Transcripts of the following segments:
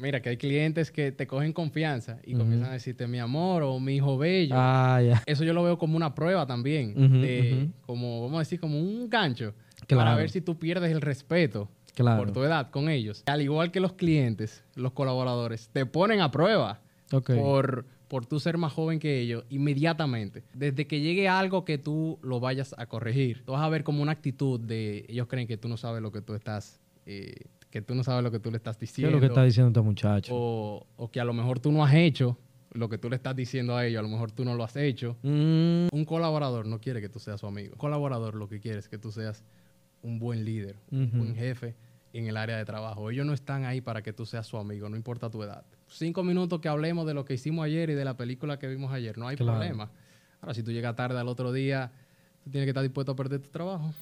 Mira, que hay clientes que te cogen confianza y comienzan a decirte mi amor o mi hijo bello. Ah, ya. Eso yo lo veo como una prueba también, de, como, vamos a decir, como un gancho Claro. para ver si tú pierdes el respeto Claro. por tu edad con ellos. Al igual que los clientes, los colaboradores, te ponen a prueba por, por tú ser más joven que ellos inmediatamente. Desde que llegue algo que tú lo vayas a corregir, tú vas a ver como una actitud de ellos creen que tú no sabes lo que tú estás, eh, que tú no sabes lo que tú le estás ¿Qué es diciendo. lo que está diciendo este muchacho? o, o que a lo mejor tú no has hecho lo que tú le estás diciendo a ellos, a lo mejor tú no lo has hecho. Mm, Un colaborador no quiere que tú seas su amigo. Un colaborador lo que quiere es que tú seas un buen líder, un buen jefe en el área de trabajo. Ellos no están ahí para que tú seas su amigo, no importa tu edad. Cinco minutos que hablemos de lo que hicimos ayer y de la película que vimos ayer, no hay Claro. problema. Ahora, si tú llegas tarde al otro día, tú tienes que estar dispuesto a perder tu trabajo.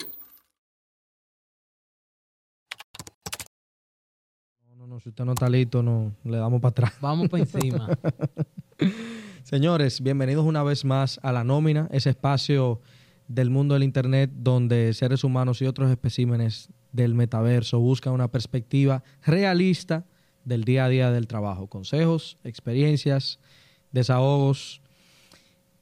No, si usted no está listo, no, le damos para atrás. Vamos para encima. Señores, bienvenidos una vez más a La Nómina, ese espacio del mundo del Internet donde seres humanos y otros especímenes del metaverso buscan una perspectiva realista del día a día del trabajo. Consejos, experiencias, desahogos,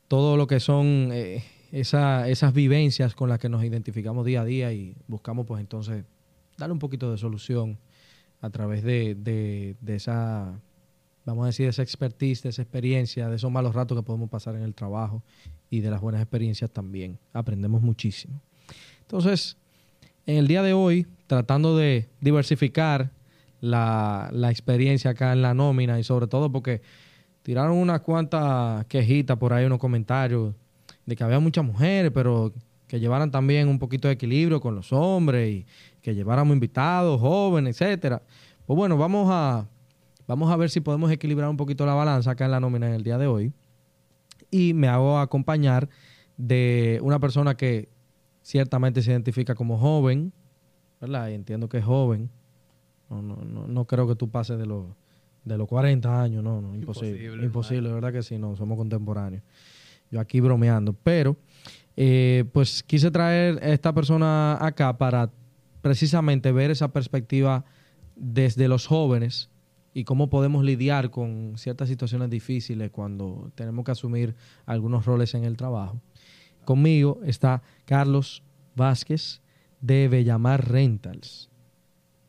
todo lo que son eh, esa- esas vivencias con las que nos identificamos día a día y buscamos pues entonces darle un poquito de solución a través de, de- esa, vamos a decir, de esa expertise, de esa experiencia, de esos malos ratos que podemos pasar en el trabajo y de las buenas experiencias también. Aprendemos muchísimo. Entonces, en el día de hoy, tratando de diversificar la, la experiencia acá en la nómina y sobre todo porque tiraron unas cuantas quejitas por ahí, unos comentarios de que había muchas mujeres, pero que llevaran también un poquito de equilibrio con los hombres y que lleváramos invitados, jóvenes, etcétera. Pues bueno, vamos a, vamos a ver si podemos equilibrar un poquito la balanza acá en la nómina en el día de hoy. Y me hago acompañar de una persona que ciertamente se identifica como joven, ¿verdad? Y entiendo que es joven. No, no, no, no creo que tú pases de los, de los 40 años, no, no, imposible. Imposible, Imposible, ¿verdad que sí? No, somos contemporáneos. Yo aquí bromeando. Pero, eh, pues quise traer a esta persona acá para precisamente ver esa perspectiva desde los jóvenes y cómo podemos lidiar con ciertas situaciones difíciles cuando tenemos que asumir algunos roles en el trabajo. Conmigo está Carlos Vázquez de Bellamar Rentals.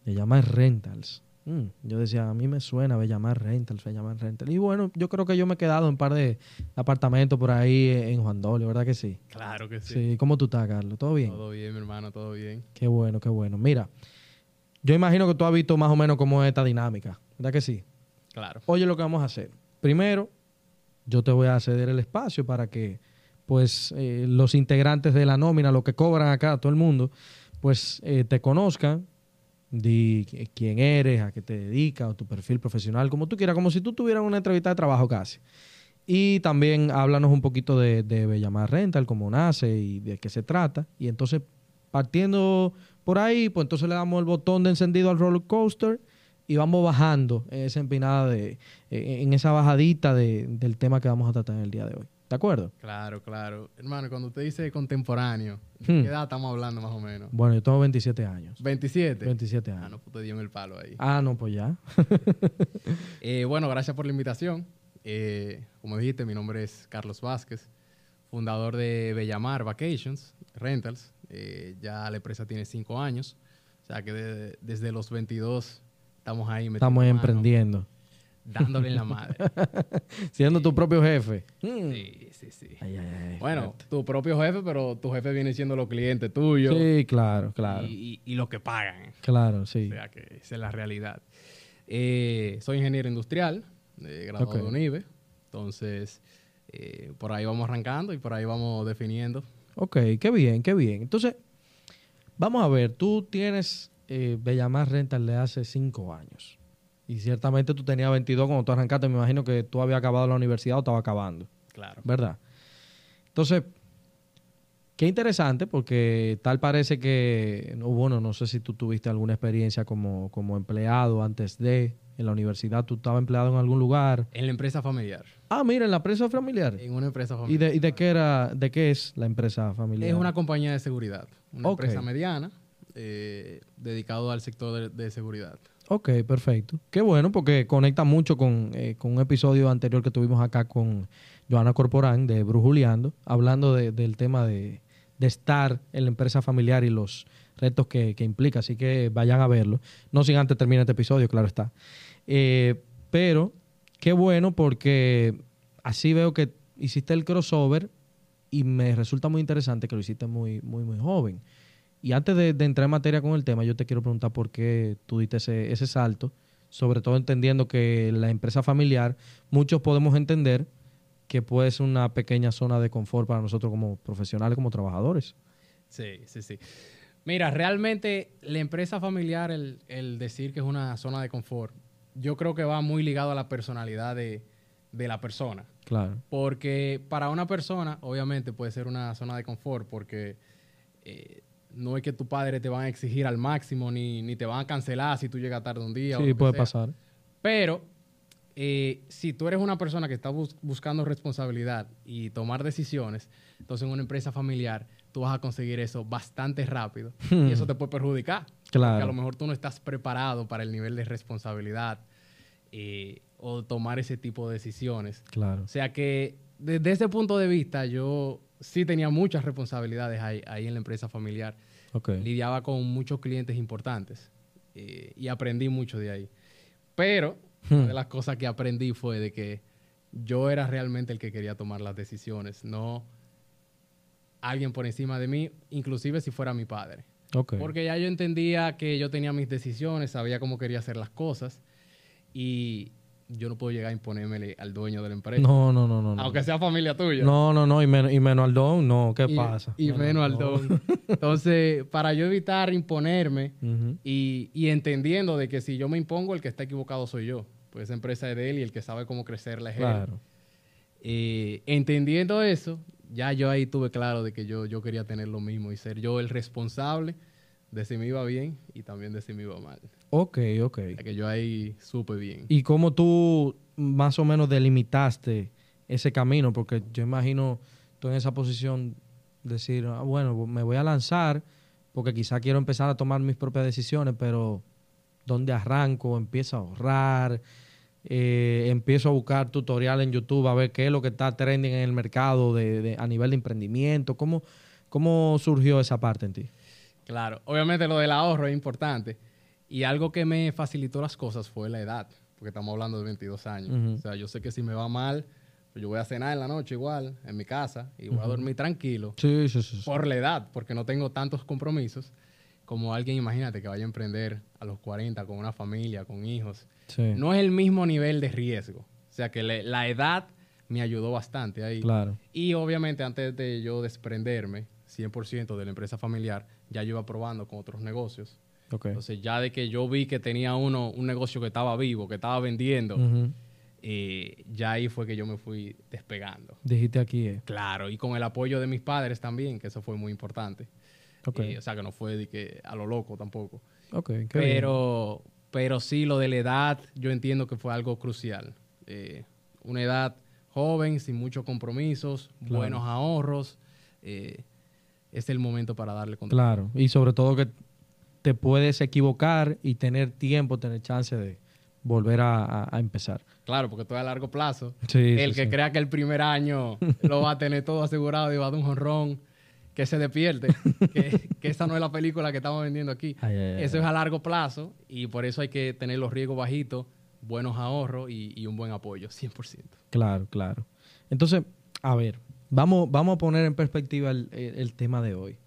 Bellamar Rentals. Mm, yo decía, a mí me suena Bellamar Rentals, Bellamar Rentals. Y bueno, yo creo que yo me he quedado en un par de apartamentos por ahí en Juan Dolio, ¿verdad que sí? claro que sí. Sí. ¿Cómo tú estás, Carlos? ¿Todo bien? Todo bien, mi hermano, todo bien. Qué bueno, qué bueno. Mira, yo imagino que tú has visto más o menos cómo es esta dinámica, ¿verdad que sí? Claro. Oye, lo que vamos a hacer. Primero, yo te voy a ceder el espacio para que, pues, eh, los integrantes de la nómina, los que cobran acá, todo el mundo, pues, eh, te conozcan, di qui- quién eres, a qué te dedicas, o tu perfil profesional, como tú quieras, como si tú tuvieras una entrevista de trabajo casi. Y también háblanos un poquito de, de Bellamar Rental, cómo nace y de qué se trata. Y entonces, partiendo por ahí, pues entonces le damos el botón de encendido al roller coaster y vamos bajando en esa empinada de, en esa bajadita de- del tema que vamos a tratar en el día de hoy. ¿De acuerdo? Claro, claro. Hermano, cuando usted dice contemporáneo, Hmm. ¿qué edad estamos hablando más o menos? Bueno, yo tengo 27 años. 27. 27 Ah, años. no, pues te dio el palo ahí. Ah, no, pues ya. Eh, bueno, gracias por la invitación. Eh, como dijiste, mi nombre es Carlos Vázquez, fundador de Bellamar Vacations Rentals. Eh, ya la empresa tiene cinco años. O sea que de- desde los 22 estamos ahí Estamos emprendiendo. Dándole en la madre. Siendo tu propio jefe. Mm. Sí, sí, sí. Ay, ay, ay. Bueno, tu propio jefe, pero tu jefe viene siendo los clientes tuyos Sí, claro, claro. y, y, y los que pagan. Claro, sí. O sea que esa es la realidad. Eh, soy ingeniero industrial, eh, graduado Ok. de UNIBE. Entonces, eh, por ahí vamos arrancando y por ahí vamos definiendo. Ok, qué bien, qué bien. Entonces, vamos a ver, tú tienes eh, Bellamar Rental de hace cinco años. Y ciertamente tú tenías 22 cuando tú arrancaste. Me imagino que tú habías acabado la universidad o estaba acabando, Claro. ¿verdad? Entonces, qué interesante porque tal parece que, no, bueno, no sé si tú tuviste alguna experiencia como, como empleado antes de, en la universidad, tú estabas empleado en algún lugar. En la empresa familiar. Ah, mira, en la empresa familiar. En una empresa ¿Y familiar. de, y de qué era, de qué es la empresa familiar? Es una compañía de seguridad. Una empresa mediana eh, dedicado al sector de, de seguridad. Ok, perfecto. Qué bueno, porque conecta mucho con, eh, con un episodio anterior que tuvimos acá con Joana Corporán de Brujuleando, hablando de- del tema de, de estar en la empresa familiar y los retos que, que implica. Así que vayan a verlo. No sin antes terminar este episodio, claro está. Eh, pero qué bueno porque así veo que hiciste el crossover y me resulta muy interesante que lo hiciste muy, muy, muy joven. Y antes de, de entrar en materia con el tema, yo te quiero preguntar por qué tú diste ese, ese salto, sobre todo entendiendo que la empresa familiar, muchos podemos entender que puede ser una pequeña zona de confort para nosotros como profesionales, como trabajadores. Sí, sí, sí. Mira, realmente la empresa familiar, el, el decir que es una zona de confort, yo creo que va muy ligado a la personalidad de, de la persona. Claro. Porque para una persona, obviamente, puede ser una zona de confort, porque eh, no es que tu padre te van a exigir al máximo, ni, ni te van a cancelar si tú llegas tarde un día. o Sí, puede sea. pasar. Pero eh, si tú eres una persona que está bus- buscando responsabilidad y tomar decisiones, entonces en una empresa familiar tú vas a conseguir eso bastante rápido y eso te puede perjudicar. Porque a Claro. lo mejor tú no estás preparado para el nivel de responsabilidad eh, o tomar ese tipo de decisiones. Claro. O sea que desde ese punto de vista yo sí tenía muchas responsabilidades ahí, ahí en la empresa familiar. Lidiaba con muchos clientes importantes eh, y aprendí mucho de ahí. Pero Hmm. una de las cosas que aprendí fue de que yo era realmente el que quería tomar las decisiones, no alguien por encima de mí, inclusive si fuera mi padre. Porque ya yo entendía que yo tenía mis decisiones, sabía cómo quería hacer las cosas y yo no puedo llegar a imponérmele al dueño de la empresa, No, no, no, no. no. aunque sea familia tuya. No, no, no. Y, menos y menos al don, no. ¿Qué y, pasa? Y No, no, menos al don. Entonces, para yo evitar imponerme y, y entendiendo de que si yo me impongo, el que está equivocado soy yo. Pues esa empresa es de él y el que sabe cómo crecerla es él. Eh, entendiendo eso, ya yo ahí tuve claro de que yo, yo quería tener lo mismo y ser yo el responsable de si me iba bien y también de si me iba mal. Ok, ok. O sea, que yo ahí supe bien. ¿Y cómo tú más o menos delimitaste ese camino? Porque yo imagino tú en esa posición decir, ah, bueno, me voy a lanzar porque quizá quiero empezar a tomar mis propias decisiones, pero ¿dónde arranco? Empiezo a ahorrar, eh, empiezo a buscar tutoriales en YouTube a ver qué es lo que está trending en el mercado de, de- a nivel de emprendimiento. ¿Cómo, ¿Cómo surgió esa parte en ti? Claro, obviamente lo del ahorro es importante. Y algo que me facilitó las cosas fue la edad, porque estamos hablando de 22 años. O sea, yo sé que si me va mal, pues yo voy a cenar en la noche igual, en mi casa, y voy a dormir tranquilo. Sí, sí, sí. por la edad, porque no tengo tantos compromisos como alguien, imagínate, que vaya a emprender a los 40 con una familia, con hijos. Sí, No es el mismo nivel de riesgo. O sea que le- la edad me ayudó bastante ahí. claro. Y obviamente antes de yo desprenderme 100% de la empresa familiar, ya yo iba probando con otros negocios. Entonces ya de que yo vi que tenía uno, un negocio que estaba vivo, que estaba vendiendo, eh, ya ahí fue que yo me fui despegando. Dijiste aquí, eh. Claro, y con el apoyo de mis padres también, que eso fue muy importante. Eh, o sea, que no fue de que a lo loco tampoco. Bien. Pero, pero sí, lo de la edad, yo entiendo que fue algo crucial. Eh, una edad joven, sin muchos compromisos, Claro. buenos ahorros. eh, es el momento para darle control. Claro, y sobre todo que te puedes equivocar y tener tiempo, tener chance de volver a, empezar. Claro, porque todo es a largo plazo. Sí, el sí, que sí. crea que el primer año lo va a tener todo asegurado y va a dar un jonrón, que se despierte. que, que esa no es la película que estamos vendiendo aquí. Ay, ay, ay, Eso es a largo plazo y por eso hay que tener los riesgos bajitos, buenos ahorros y, y un buen apoyo, 100%. Claro, claro. Entonces, a ver, vamos, vamos a poner en perspectiva el, el- el tema de hoy.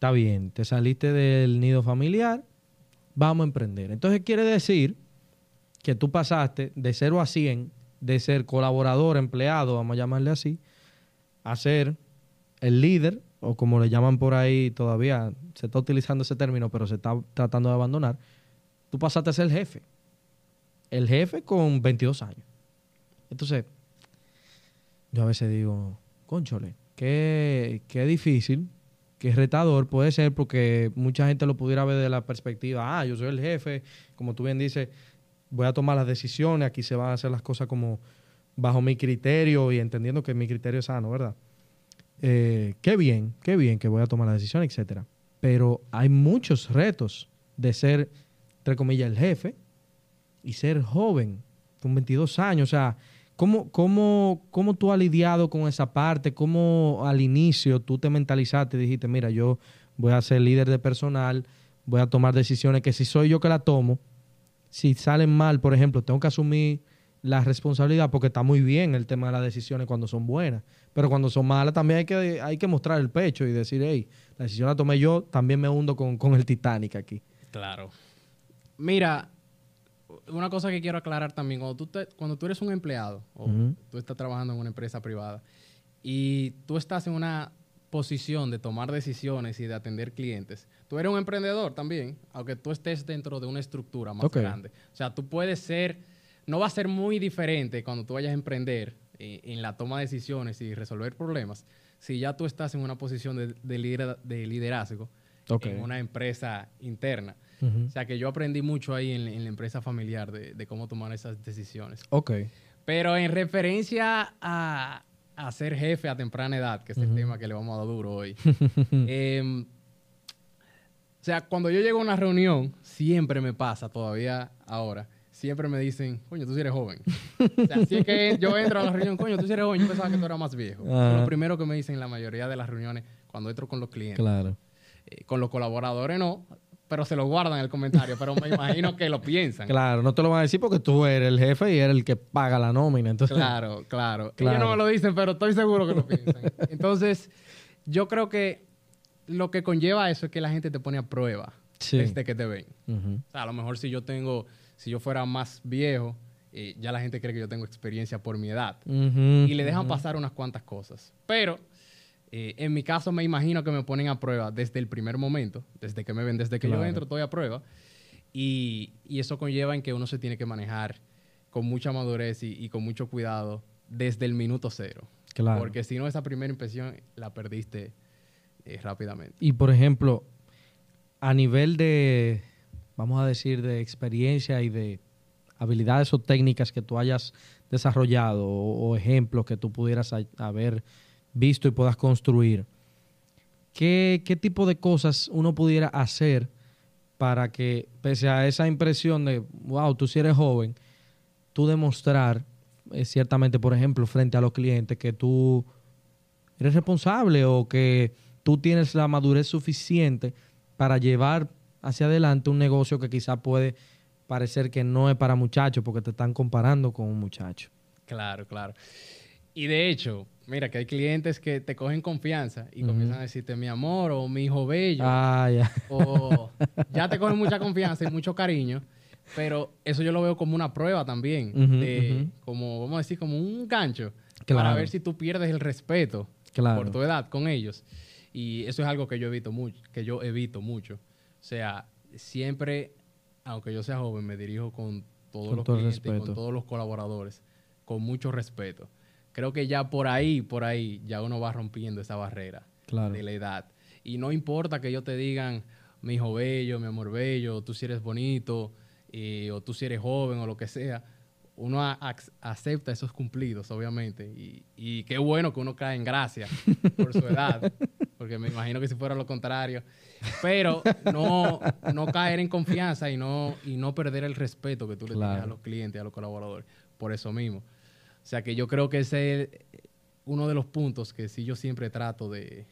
Está bien, te saliste del nido familiar, vamos a emprender. Entonces quiere decir que tú pasaste de 0 a 100, de ser colaborador, empleado, vamos a llamarle así, a ser el líder, o como le llaman por ahí todavía, se está utilizando ese término, pero se está tratando de abandonar. Tú pasaste a ser el jefe. El jefe con 22 años. Entonces, yo a veces digo, conchole, qué, qué difícil, qué retador puede ser porque mucha gente lo pudiera ver de la perspectiva, ah, yo soy el jefe, como tú bien dices, voy a tomar las decisiones, aquí se van a hacer las cosas como bajo mi criterio y entendiendo que mi criterio es sano, ¿verdad? Eh, qué bien, qué bien que voy a tomar la decisión, etcétera. Pero hay muchos retos de ser entre comillas, el jefe y ser joven, con 22 años. O sea, ¿cómo, cómo, cómo tú has lidiado con esa parte? ¿Cómo al inicio tú te mentalizaste y dijiste, mira, yo voy a ser líder de personal, voy a tomar decisiones que si soy yo que la tomo, si salen mal, por ejemplo, tengo que asumir la responsabilidad porque está muy bien el tema de las decisiones cuando son buenas, pero cuando son malas también hay que, hay que mostrar el pecho y decir, hey, la decisión la tomé yo, también me hundo con, con el Titanic aquí. Claro. Mira, una cosa que quiero aclarar también, cuando tú, te- cuando tú eres un empleado o tú estás trabajando en una empresa privada y tú estás en una posición de tomar decisiones y de atender clientes, tú eres un emprendedor también, aunque tú estés dentro de una estructura más grande. O sea, tú puedes ser, no va a ser muy diferente cuando tú vayas a emprender eh, en la toma de decisiones y resolver problemas, si ya tú estás en una posición de, de lidera- de liderazgo En una empresa interna. O sea que yo aprendí mucho ahí en, en la empresa familiar de, de cómo tomar esas decisiones. Ok. Pero en referencia a, a ser jefe a temprana edad, que es el tema que le vamos a dar duro hoy. em, o sea, cuando yo llego a una reunión, siempre me pasa, todavía ahora, siempre me dicen, coño, tú sí eres joven. o sea, si es que yo entro a la reunión, coño, tú sí eres joven, yo pensaba que tú eras más viejo. Es lo primero que me dicen en la mayoría de las reuniones cuando entro con los clientes. Claro. Eh, con los colaboradores no, pero se lo guardan el comentario, pero me imagino que lo piensan. Claro, no te lo van a decir porque tú eres el jefe y eres el que paga la nómina. Entonces, Claro, claro. Claro. Ellos no me lo dicen, pero estoy seguro que lo piensan. Entonces, yo creo que lo que conlleva eso es que la gente te pone a prueba Sí. desde que te ven. O sea, a lo mejor si yo tengo, si yo fuera más viejo, eh, ya la gente cree que yo tengo experiencia por mi edad. Y le dejan pasar unas cuantas cosas. Pero eh, en mi caso me imagino que me ponen a prueba desde el primer momento, desde que me ven, desde que Claro. yo entro, estoy a prueba. Y, y eso conlleva en que uno se tiene que manejar con mucha madurez y, y con mucho cuidado desde el minuto cero. Claro. Porque si no, esa primera impresión la perdiste eh, rápidamente. Y por ejemplo, a nivel de, vamos a decir, de experiencia y de habilidades o técnicas que tú hayas desarrollado o, o ejemplos que tú pudieras ha- haber visto y puedas construir, ¿qué, qué tipo de cosas uno pudiera hacer para que, pese a esa impresión de, wow, tú si eres joven, tú demostrar, eh, ciertamente, por ejemplo, frente a los clientes, que tú eres responsable o que tú tienes la madurez suficiente para llevar hacia adelante un negocio que quizá puede parecer que no es para muchachos porque te están comparando con un muchacho. Claro, claro. Y de hecho, mira que hay clientes que te cogen confianza y comienzan a decirte mi amor o mi hijo bello. Ah, ya. o ya te cogen mucha confianza y mucho cariño, pero eso yo lo veo como una prueba también, de, como, vamos a decir, como un gancho, Claro. para ver si tú pierdes el respeto Claro. por tu edad con ellos. Y eso es algo que yo evito mucho, que yo evito mucho. O sea, siempre, aunque yo sea joven, me dirijo con todos Con los todo clientes, respeto. con todos los colaboradores, con mucho respeto. Creo que ya por ahí, por ahí, ya uno va rompiendo esa barrera Claro. de la edad. Y no importa que ellos te digan, mi hijo bello, mi amor bello, tú si eres bonito, eh, o tú si eres joven, o lo que sea. Uno acepta esos cumplidos, obviamente. Y, y qué bueno que uno cae en gracia por su edad, porque me imagino que si fuera lo contrario. Pero no, no caer en confianza y no, y no perder el respeto que tú le tienes a los clientes, a los colaboradores, por eso mismo. O sea que yo creo que ese es uno de los puntos que sí yo siempre trato de,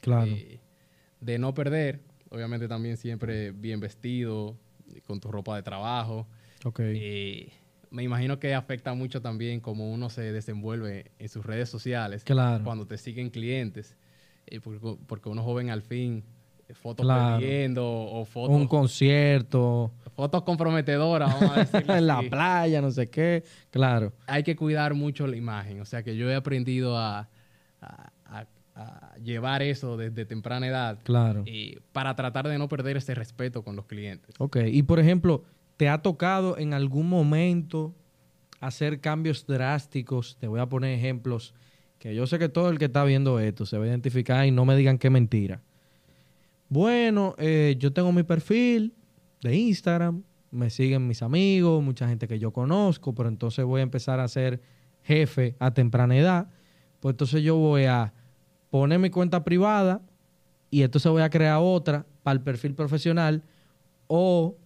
Claro. de, de no perder. Obviamente también siempre bien vestido, con tu ropa de trabajo. ok. Eh, me imagino que afecta mucho también cómo uno se desenvuelve en sus redes sociales. Claro. Cuando te siguen clientes. Eh, porque, porque uno joven al fin, eh, fotos Claro. perdiendo o Un fotos, concierto fotos comprometedoras, vamos a decirlo en la así. playa, no sé qué. Claro. hay que cuidar mucho la imagen. O sea que yo he aprendido a, a- a- a llevar eso desde temprana edad Claro. y para tratar de no perder ese respeto con los clientes. Ok. Y por ejemplo, ¿te ha tocado en algún momento hacer cambios drásticos? Te voy a poner ejemplos que yo sé que todo el que está viendo esto se va a identificar y no me digan que mentira. Bueno, eh, yo tengo mi perfil de Instagram, me siguen mis amigos, mucha gente que yo conozco, pero entonces voy a empezar a ser jefe a temprana edad. Pues entonces yo voy a poner mi cuenta privada y entonces voy a crear otra para el perfil profesional o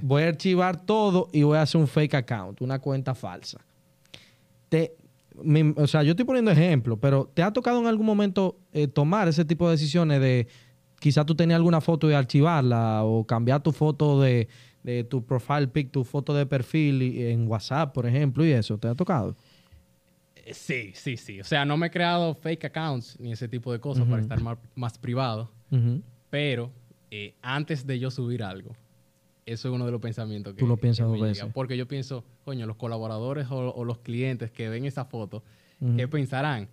voy a archivar todo y voy a hacer un fake account, una cuenta falsa. Te, o sea, yo estoy poniendo ejemplo, pero ¿te ha tocado en algún momento eh, tomar ese tipo de decisiones de quizá tú tenías alguna foto y archivarla o cambiar tu foto de, de tu profile pic, tu foto de perfil en WhatsApp, por ejemplo, y eso? ¿Te ha tocado? Eh, Sí, sí, sí. O sea, no me he creado fake accounts ni ese tipo de cosas para estar más, más privado. Pero eh, antes de yo subir algo, eso es uno de los pensamientos que Tú lo piensas dos veces. Porque yo pienso, coño, los colaboradores o, o los clientes que ven esa foto. ¿qué pensarán?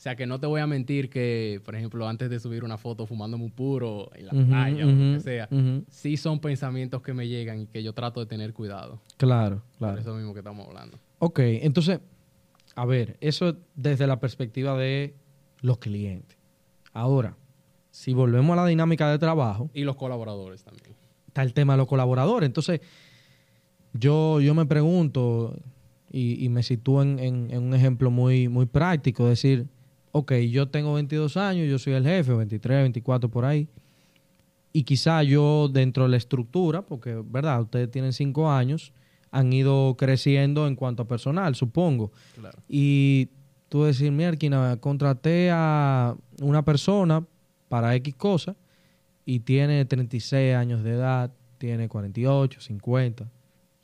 O sea, que no te voy a mentir que, por ejemplo, antes de subir una foto fumándome un puro en la Ujú, playa o lo que sea, sí son pensamientos que me llegan y que yo trato de tener cuidado. Claro, claro. Por eso mismo que estamos hablando. Ok, entonces, a ver, eso es desde la perspectiva de los clientes. Ahora, si volvemos a la dinámica de trabajo, Y los colaboradores también. está el tema de los colaboradores. Entonces, yo, yo me pregunto y, y me sitúo en, en- en un ejemplo muy, muy práctico, decir, ok, yo tengo 22 años, yo soy el jefe, 23, 24 por ahí, y quizá yo dentro de la estructura, porque, ¿verdad? Ustedes tienen 5 años, han ido creciendo en cuanto a personal, supongo. Claro. Y tú decir, mierda, contraté a una persona para X cosa y tiene 36 años de edad, tiene 48, 50,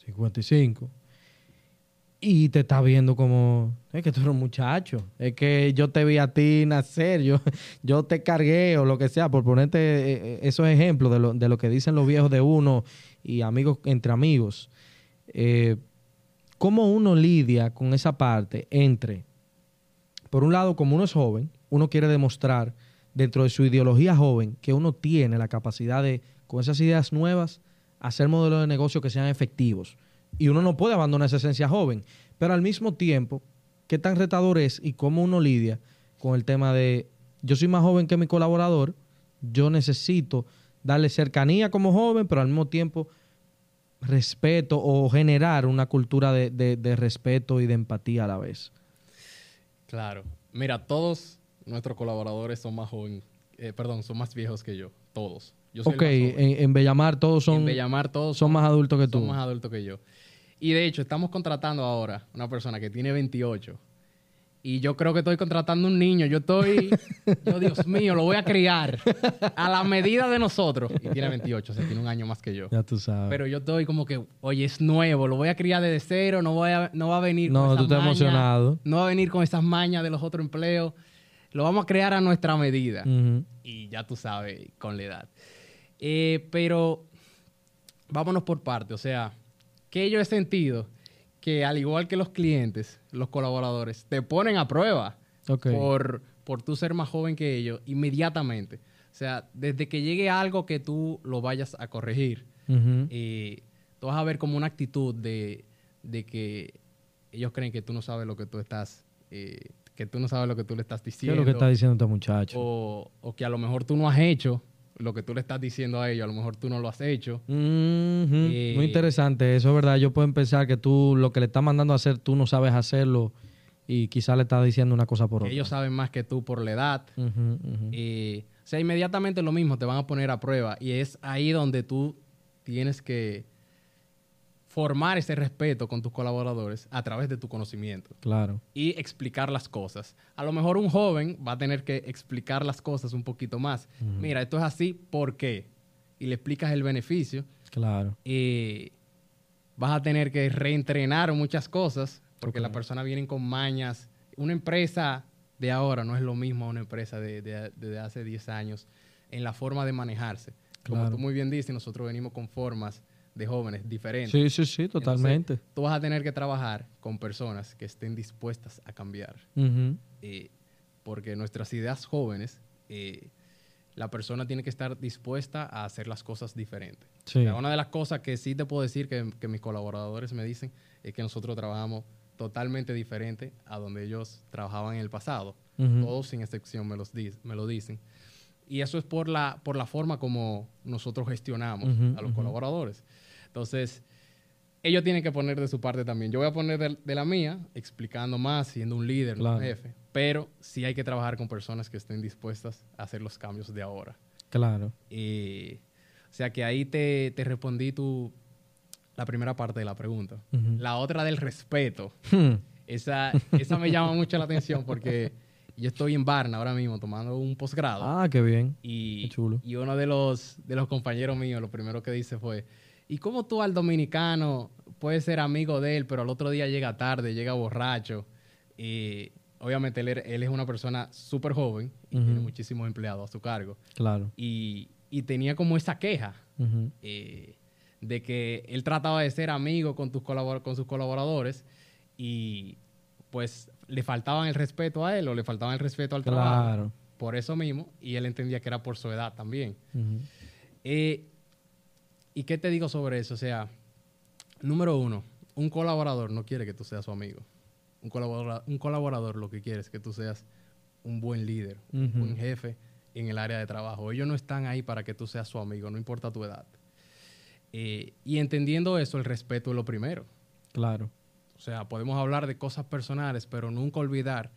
55. Y te está viendo como, es que tú eres un muchacho, es que yo te vi a ti nacer, yo, yo te cargué o lo que sea, por ponerte eh, eh, esos ejemplos de lo, de lo que dicen los viejos de uno y amigos entre amigos. Eh, ¿Cómo uno lidia con esa parte entre, por un lado, como uno es joven, uno quiere demostrar dentro de su ideología joven que uno tiene la capacidad de, con esas ideas nuevas, hacer modelos de negocio que sean efectivos? Y uno no puede abandonar esa esencia joven, pero al mismo tiempo, ¿qué tan retador es y cómo uno lidia con el tema de, yo soy más joven que mi colaborador, yo necesito darle cercanía como joven, pero al mismo tiempo respeto o generar una cultura de, de- de respeto y de empatía a la vez. Claro. Mira, todos nuestros colaboradores son más jóvenes, eh, perdón, son más viejos que yo. Todos. Yo soy el ok, en, en Bellamar todos son, en Bellamar todos son más adultos que tú. son más adultos que yo. Y de hecho, estamos contratando ahora una persona que tiene 28. Y yo creo que estoy contratando un niño. Yo estoy, yo, Dios mío, lo voy a criar a la medida de nosotros. Y tiene 28, o sea, tiene un año más que yo. Ya tú sabes. Pero yo estoy como que, oye, es nuevo, lo voy a criar desde cero, no, voy a, no va a venir No, con tú estás emocionado. No va a venir con esas mañas de los otros empleos. Lo vamos a crear a nuestra medida. Y ya tú sabes, con la edad. Eh, pero vámonos por parte. O sea, que yo he sentido que al igual que los clientes, los colaboradores, te ponen a prueba por, por tú ser más joven que ellos inmediatamente. O sea, desde que llegue algo que tú lo vayas a corregir, eh, tú vas a ver como una actitud de, de que ellos creen que tú no sabes lo que tú estás, eh, que tú no sabes lo que tú le estás ¿Qué es diciendo. lo que está diciendo este muchacho? o, o que a lo mejor tú no has hecho lo que tú le estás diciendo a ellos, a lo mejor tú no lo has hecho. Eh, Muy interesante, eso es verdad. Ellos pueden pensar que tú lo que le estás mandando a hacer, tú no sabes hacerlo y quizás le estás diciendo una cosa por otra. ellos saben más que tú por la edad. Eh, o sea, inmediatamente lo mismo, te van a poner a prueba. Y es ahí donde tú tienes que formar ese respeto con tus colaboradores a través de tu conocimiento Claro. y explicar las cosas. A lo mejor un joven va a tener que explicar las cosas un poquito más. Mira, esto es así, ¿por qué? Y le explicas el beneficio. Claro. eh, vas a tener que reentrenar muchas cosas porque Ok. las personas vienen con mañas. Una empresa de ahora no es lo mismo a una empresa de, de- de hace 10 años en la forma de manejarse. Como Claro. tú muy bien dices, nosotros venimos con formas de jóvenes diferentes. Sí, sí, sí, totalmente. Entonces, tú vas a tener que trabajar con personas que estén dispuestas a cambiar. Ujú. eh, porque nuestras ideas jóvenes, eh, la persona tiene que estar dispuesta a hacer las cosas diferentes. Sí. O sea, una de las cosas que sí te puedo decir que, que mis colaboradores me dicen es que nosotros trabajamos totalmente diferente a donde ellos trabajaban en el pasado. Ujú. Todos sin excepción me, los di- me lo dicen. Y eso es por la, por la forma como nosotros gestionamos Ujú, a los ujú. colaboradores. Entonces, ellos tienen que poner de su parte también. Yo voy a poner de, de la mía, explicando más, siendo un líder, Claro. un jefe. Pero sí hay que trabajar con personas que estén dispuestas a hacer los cambios de ahora. Claro. O sea que ahí te, te respondí tu, la primera parte de la pregunta. La otra del respeto. Hmm. Esa, esa me llama mucho la atención porque yo estoy en Barna ahora mismo tomando un posgrado. Ah, qué bien. Y, Qué chulo. y uno de los, de los compañeros míos, lo primero que dice fue, ¿y cómo tú al dominicano puedes ser amigo de él, pero al otro día llega tarde, llega borracho? Y obviamente él, él es una persona súper joven y tiene muchísimos empleados a su cargo. Claro. Y, y tenía como esa queja eh, de que él trataba de ser amigo con, tus colabor- con sus colaboradores y pues le faltaban el respeto a él o le faltaban el respeto al trabajo Claro. por eso mismo y él entendía que era por su edad también. Eh, ¿Y qué te digo sobre eso? O sea, número uno, un colaborador no quiere que tú seas su amigo. Un colaborador, un colaborador lo que quiere es que tú seas un buen líder, un buen jefe en el área de trabajo. Ellos no están ahí para que tú seas su amigo, no importa tu edad. Eh, y entendiendo eso, el respeto es lo primero. Claro. O sea, podemos hablar de cosas personales, pero nunca olvidar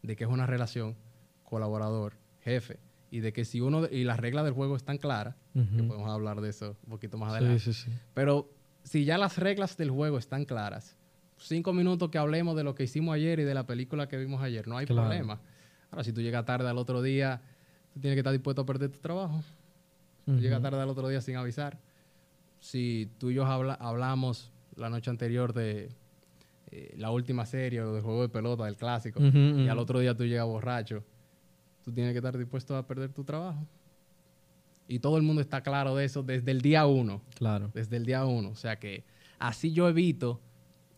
de que es una relación colaborador-jefe. Y de que si uno, y las reglas del juego están claras, que podemos hablar de eso un poquito más adelante. sí, sí. Pero si ya las reglas del juego están claras, cinco minutos que hablemos de lo que hicimos ayer y de la película que vimos ayer, no hay Claro. problema. Ahora, si tú llegas tarde al otro día, tú tienes que estar dispuesto a perder tu trabajo. Tú Ujú. llegas tarde al otro día sin avisar. Si tú y yo habla- hablamos la noche anterior de eh, la última serie o del juego de pelota, del clásico, y al otro día tú llegas borracho, tú tienes que estar dispuesto a perder tu trabajo. Y todo el mundo está claro de eso desde el día uno Claro. desde el día uno. O sea que así yo evito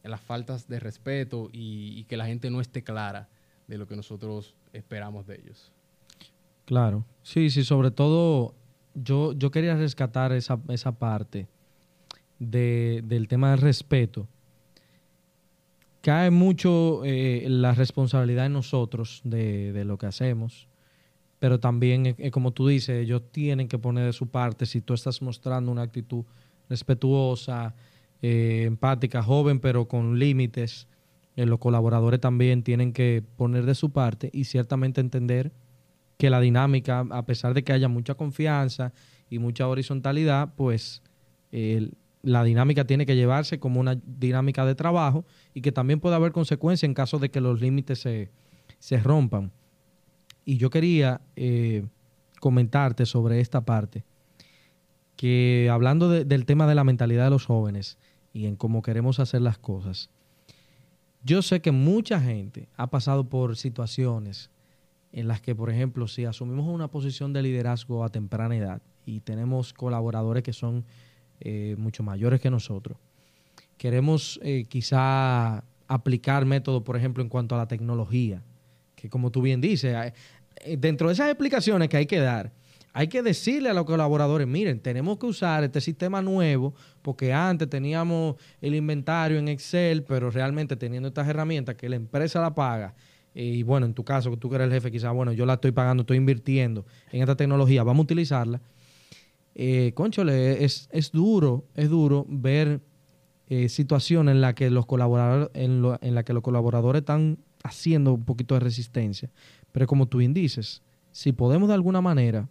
las faltas de respeto y, y que la gente no esté clara de lo que nosotros esperamos de ellos. Claro. Sí, sí, sobre todo yo, yo quería rescatar esa, esa parte de- del tema del respeto. Cae mucho eh, la responsabilidad en nosotros de, de lo que hacemos, pero también, eh, eh, como tú dices, ellos tienen que poner de su parte si tú estás mostrando una actitud respetuosa, eh, empática, joven, pero con límites. los colaboradores también tienen que poner de su parte y ciertamente entender que la dinámica, a pesar de que haya mucha confianza y mucha horizontalidad, pues la dinámica tiene que llevarse como una dinámica de trabajo y que también puede haber consecuencias en caso de que los límites se, se rompan. Y yo quería eh, comentarte sobre esta parte, que hablando de- del tema de la mentalidad de los jóvenes y en cómo queremos hacer las cosas, yo sé que mucha gente ha pasado por situaciones en las que, por ejemplo, si asumimos una posición de liderazgo a temprana edad y tenemos colaboradores que son eh, mucho mayores que nosotros, queremos eh, quizá aplicar métodos, por ejemplo, en cuanto a la tecnología, que como tú bien dices, dentro de esas explicaciones que hay que dar, hay que decirle a los colaboradores, miren, tenemos que usar este sistema nuevo porque antes teníamos el inventario en Excel, pero realmente teniendo estas herramientas que la empresa la paga, eh, y bueno, en tu caso, que tú que eres el jefe, quizás, bueno, yo la estoy pagando, estoy invirtiendo en esta tecnología, vamos a utilizarla. Eh, conchole, es, es duro, es duro ver eh, situaciones en la que en, en la que los colaboradores están haciendo un poquito de resistencia. Pero como tú bien dices, si podemos de alguna manera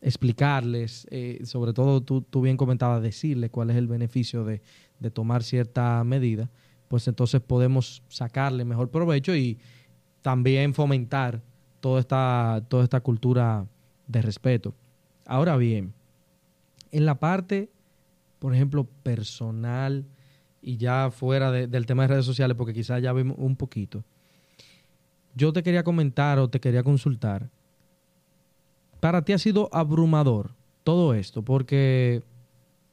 explicarles, eh, sobre todo tú, tú bien comentabas, decirles cuál es el beneficio de, de tomar cierta medida, pues entonces podemos sacarle mejor provecho y también fomentar toda esta, toda esta cultura de respeto. Ahora bien, en la parte, por ejemplo, personal y ya fuera de- del tema de redes sociales, porque quizás ya vimos un poquito, yo te quería comentar o te quería consultar. Para ti ha sido abrumador todo esto, porque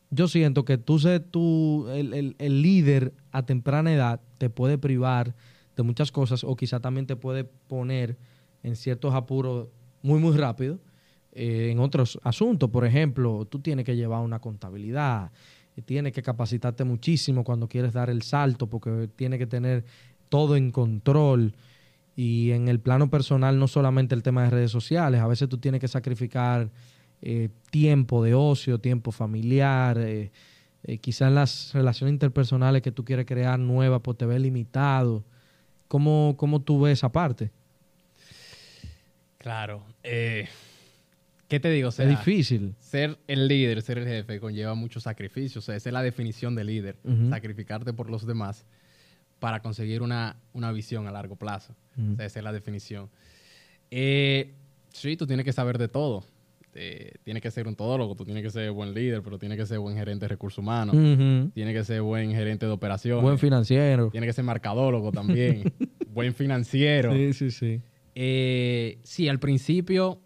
yo siento que tú ser tú, el, el- el líder a temprana edad, te puede privar de muchas cosas o quizá también te puede poner en ciertos apuros muy, muy rápido eh, en otros asuntos. Por ejemplo, tú tienes que llevar una contabilidad, tienes que capacitarte muchísimo cuando quieres dar el salto, porque tienes que tener todo en control. Y en el plano personal, no solamente el tema de redes sociales, a veces tú tienes que sacrificar eh, tiempo de ocio, tiempo familiar, eh, eh, quizás las relaciones interpersonales que tú quieres crear nuevas, pues te ves limitado. ¿Cómo, cómo tú ves esa parte? Claro. eh, ¿Qué te digo? O sea, es difícil. Ser el líder, ser el jefe, conlleva mucho sacrificio. O sea, esa es la definición de líder. Sacrificarte por los demás para conseguir una, una visión a largo plazo. O sea, esa es la definición. Eh, sí, tú tienes que saber de todo. Eh, tienes que ser un todólogo, tú tienes que ser buen líder, pero tienes que ser buen gerente de recursos humanos, tienes que ser buen gerente de operaciones. Buen financiero. Tienes que ser marcadólogo también. buen financiero. Sí, sí, sí. Eh, sí, al principio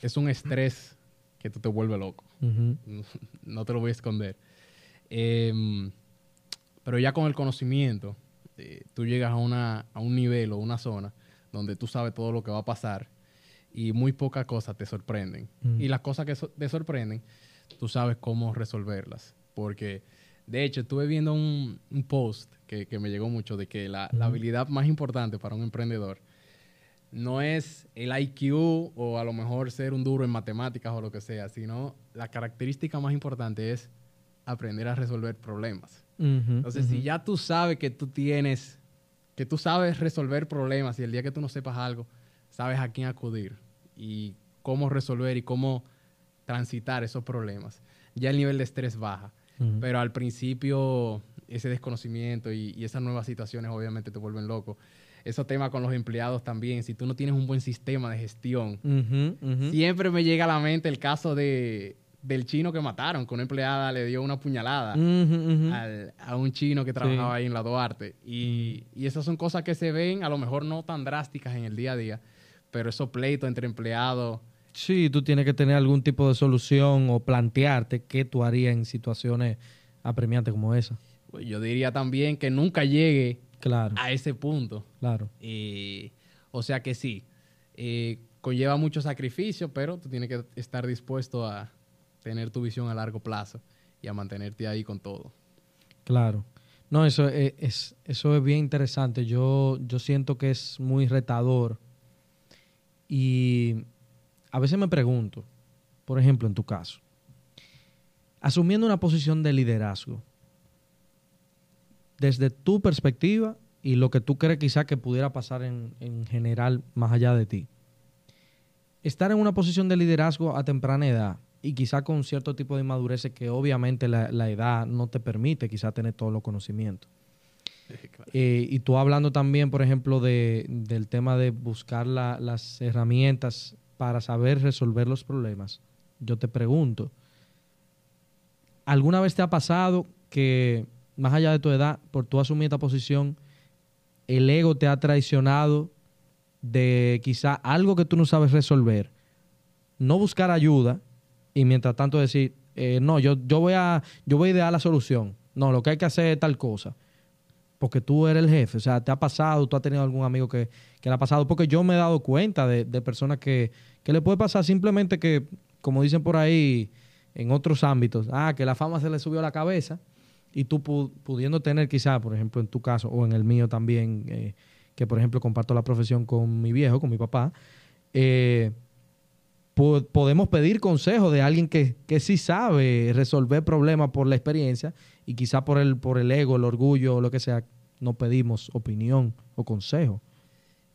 es un estrés que tú te vuelve loco. no, te lo voy a esconder. Em, pero ya con el conocimiento, tú llegas a, una, a un nivel o una zona donde tú sabes todo lo que va a pasar y muy pocas cosas te sorprenden. Y las cosas que te sorprenden, tú sabes cómo resolverlas. Porque, de hecho, estuve viendo un, post que, me llegó mucho de que la, la habilidad más importante para un emprendedor no es el IQ o a lo mejor ser un duro en matemáticas o lo que sea, sino la característica más importante es aprender a resolver problemas. Entonces, si ya tú sabes que tú tienes, que tú sabes resolver problemas y el día que tú no sepas algo, sabes a quién acudir y cómo resolver y cómo transitar esos problemas, ya el nivel de estrés baja. Pero al principio ese desconocimiento y, y esas nuevas situaciones obviamente te vuelven loco esos temas con los empleados también, si tú no tienes un buen sistema de gestión. Siempre me llega a la mente el caso de, del chino que mataron, que una empleada le dio una puñalada a un chino que trabajaba ahí en la Duarte. Y, y esas son cosas que se ven, a lo mejor no tan drásticas en el día a día, pero esos pleitos entre empleados... Sí, tú tienes que tener algún tipo de solución o plantearte qué tú harías en situaciones apremiantes como esa. Pues yo diría también que nunca llegue Claro. A ese punto. Claro. o sea que sí, eh, conlleva mucho sacrificio, pero tú tienes que estar dispuesto a tener tu visión a largo plazo y a mantenerte ahí con todo. Claro. No, eso es, eso es bien interesante. Yo, yo siento que es muy retador. Y a veces me pregunto, por ejemplo, en tu caso, asumiendo una posición de liderazgo, desde tu perspectiva y lo que tú crees quizá que pudiera pasar en, general más allá de ti. Estar en una posición de liderazgo a temprana edad y quizá con cierto tipo de inmadurez que obviamente la, edad no te permite quizá tener todos los conocimientos. Eh, y tú hablando también, por ejemplo, de, del tema de buscar las herramientas para saber resolver los problemas. Yo te pregunto, ¿alguna vez te ha pasado que más allá de tu edad, por tu asumir esta posición, el ego te ha traicionado de quizá algo que tú no sabes resolver, no buscar ayuda y mientras tanto decir, eh, no, yo, yo, voy a, yo voy a idear la solución. No, lo que hay que hacer es tal cosa. Porque tú eres el jefe. O sea, te ha pasado, tú has tenido algún amigo que, le ha pasado. Porque yo me he dado cuenta de, personas que, que le puede pasar simplemente que, como dicen por ahí en otros ámbitos, ah, que la fama se le subió a la cabeza y tú pudiendo tener quizá, por ejemplo, en tu caso o en el mío también, eh, que por ejemplo comparto la profesión con mi viejo, con mi papá, eh, podemos pedir consejo de alguien que, que, sí sabe resolver problemas por la experiencia y quizá por el, por el ego, el orgullo o lo que sea, no pedimos opinión o consejo.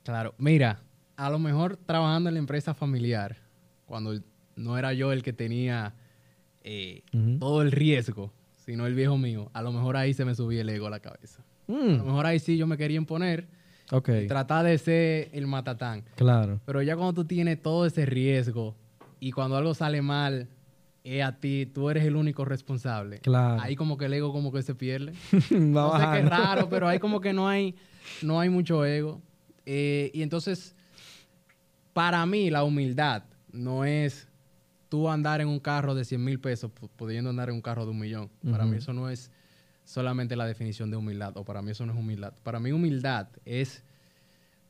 Claro, mira, a lo mejor trabajando en la empresa familiar, cuando no era yo el que tenía eh, todo el riesgo, sino el viejo mío, a lo mejor ahí se me subía el ego a la cabeza. A lo mm. mejor ahí sí yo me quería imponer. Okay. Tratar de ser el matatán. Claro. Pero ya cuando tú tienes todo ese riesgo y cuando algo sale mal, es a ti, tú eres el único responsable. Claro. Ahí como que el ego como que se pierde. no sé qué raro, pero ahí como que no hay, no hay mucho ego. Eh, y entonces, para mí la humildad no es tú andar en un carro de 100 mil pesos pudiendo andar en un carro de un millón. Para mí eso no es solamente la definición de humildad, o para mí eso no es humildad. Para mí humildad es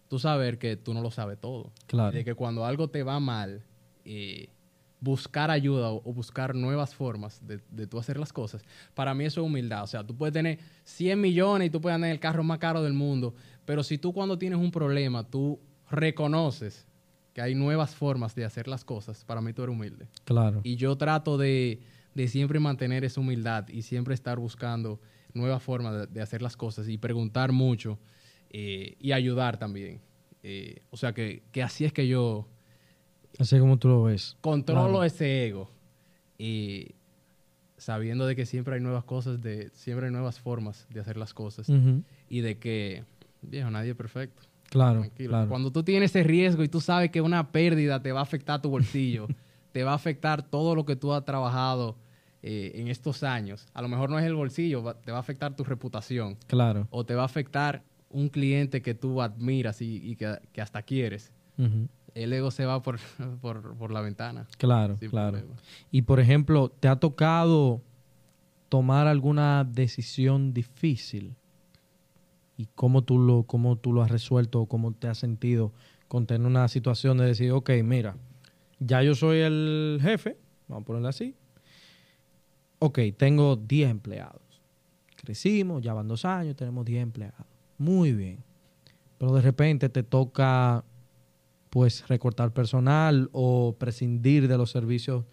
tú saber que tú no lo sabes todo. Claro. De que cuando algo te va mal, eh, buscar ayuda o, buscar nuevas formas de, de, tú hacer las cosas, para mí eso es humildad. O sea, tú puedes tener 100 millones y tú puedes andar en el carro más caro del mundo, pero si tú cuando tienes un problema, tú reconoces que hay nuevas formas de hacer las cosas, para mí tú eres humilde. Claro. Y yo trato de, siempre mantener esa humildad y siempre estar buscando nuevas formas de, hacer las cosas y preguntar mucho eh, y ayudar también. Eh, o sea que, así es que yo Así como tú lo ves. controlo Claro. ese ego y sabiendo de que siempre hay nuevas cosas, de siempre hay nuevas formas de hacer las cosas y de que, viejo, nadie es perfecto. Claro, claro. Cuando tú tienes ese riesgo y tú sabes que una pérdida te va a afectar tu bolsillo, te va a afectar todo lo que tú has trabajado eh, en estos años. A lo mejor no es el bolsillo, va- te va a afectar tu reputación Claro. o te va a afectar un cliente que tú admiras y, y que, que hasta quieres. El ego se va por, por, por la ventana. Claro, claro. problema. Y por ejemplo, ¿te ha tocado tomar alguna decisión difícil? ¿Y cómo tú lo, cómo tú lo has resuelto o cómo te has sentido con tener una situación de decir, ok, mira, ya yo soy el jefe, vamos a ponerlo así. Ok, tengo 10 empleados. Crecimos, ya van dos años, tenemos 10 empleados. Muy bien. Pero de repente te toca pues recortar personal o prescindir de los servicios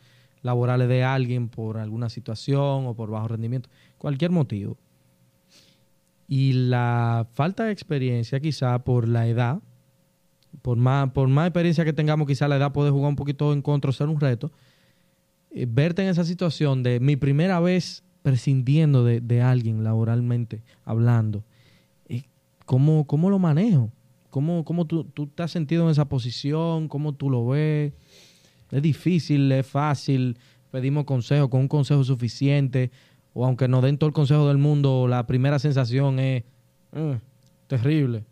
laborales de alguien por alguna situación o por bajo rendimiento, cualquier motivo. Y la falta de experiencia quizá por la edad, por más, por más experiencia que tengamos, quizá la edad puede jugar un poquito en contra ser un reto. Eh, verte en esa situación de mi primera vez prescindiendo de, de alguien laboralmente hablando, eh, ¿cómo, ¿cómo lo manejo? ¿Cómo, cómo tú, tú te has sentido en esa posición? ¿Cómo tú lo ves? ¿Es difícil? ¿Es fácil? ¿Pedimos consejo con un consejo suficiente? O aunque nos den todo el consejo del mundo, la primera sensación es "Eh, terrible.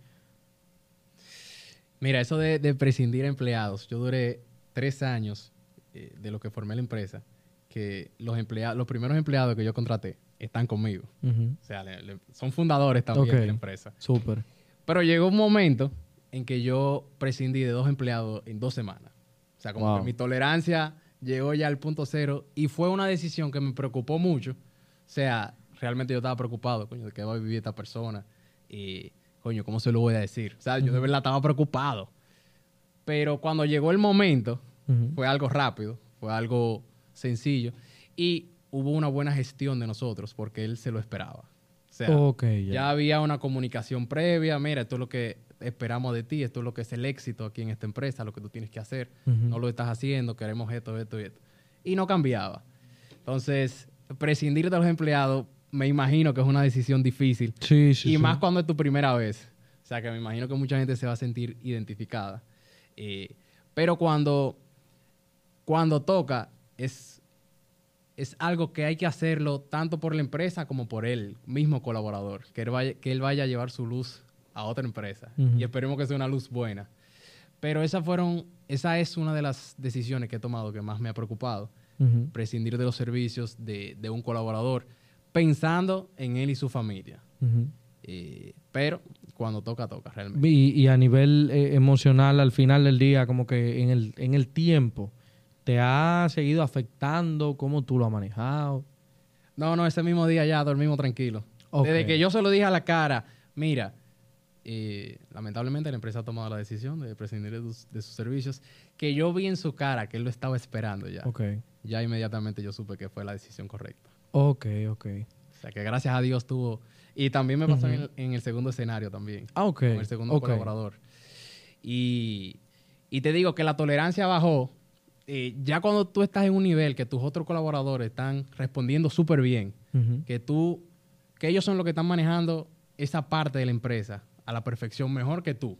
Mira, eso de, de prescindir empleados, yo duré tres años eh, de lo que formé la empresa, que los empleados, los primeros empleados que yo contraté están conmigo. O sea, le- le- son fundadores también de la empresa. Súper. Pero llegó un momento en que yo prescindí de dos empleados en dos semanas. O sea, como Wow. que mi tolerancia llegó ya al punto cero y fue una decisión que me preocupó mucho. O sea, realmente yo estaba preocupado, coño, de qué va a vivir esta persona y, coño, ¿cómo se lo voy a decir? O sea, yo de verdad estaba preocupado. Pero cuando llegó el momento, fue algo rápido, fue algo sencillo y hubo una buena gestión de nosotros porque él se lo esperaba. O sea, ya. ya había una comunicación previa, mira, esto es lo que esperamos de ti, esto es lo que es el éxito aquí en esta empresa, lo que tú tienes que hacer, no lo estás haciendo, queremos esto, esto y esto. Y no cambiaba. Entonces, prescindir de los empleados, me imagino que es una decisión difícil. Sí, sí, y sí. más cuando es tu primera vez. O sea, que me imagino que mucha gente se va a sentir identificada. Eh, pero cuando, cuando toca, es, es algo que hay que hacerlo tanto por la empresa como por él mismo colaborador. Que él vaya, que él vaya a llevar su luz a otra empresa. Y esperemos que sea una luz buena. Pero esas fueron, esa es una de las decisiones que he tomado que más me ha preocupado. Prescindir de los servicios de, de un colaborador pensando en él y su familia. Eh, pero cuando toca, toca realmente. Y, y a nivel eh, emocional, al final del día, como que en el, en el tiempo, ¿te ha seguido afectando? ¿Cómo tú lo has manejado? No, no, ese mismo día ya dormimos tranquilo. Ok. Desde que yo se lo dije a la cara, mira, eh, lamentablemente la empresa ha tomado la decisión de prescindir de, sus- de sus servicios, que yo vi en su cara que él lo estaba esperando ya. Ok. Ya inmediatamente yo supe que fue la decisión correcta. Ok, ok. O sea, que gracias a Dios tuvo... Y también me pasó en, el, en el segundo escenario también. Ah, ok. con el segundo ok. colaborador. Y, y te digo que la tolerancia bajó. eh, ya cuando tú estás en un nivel que tus otros colaboradores están respondiendo súper bien, que tú, que ellos son los que están manejando esa parte de la empresa a la perfección mejor que tú.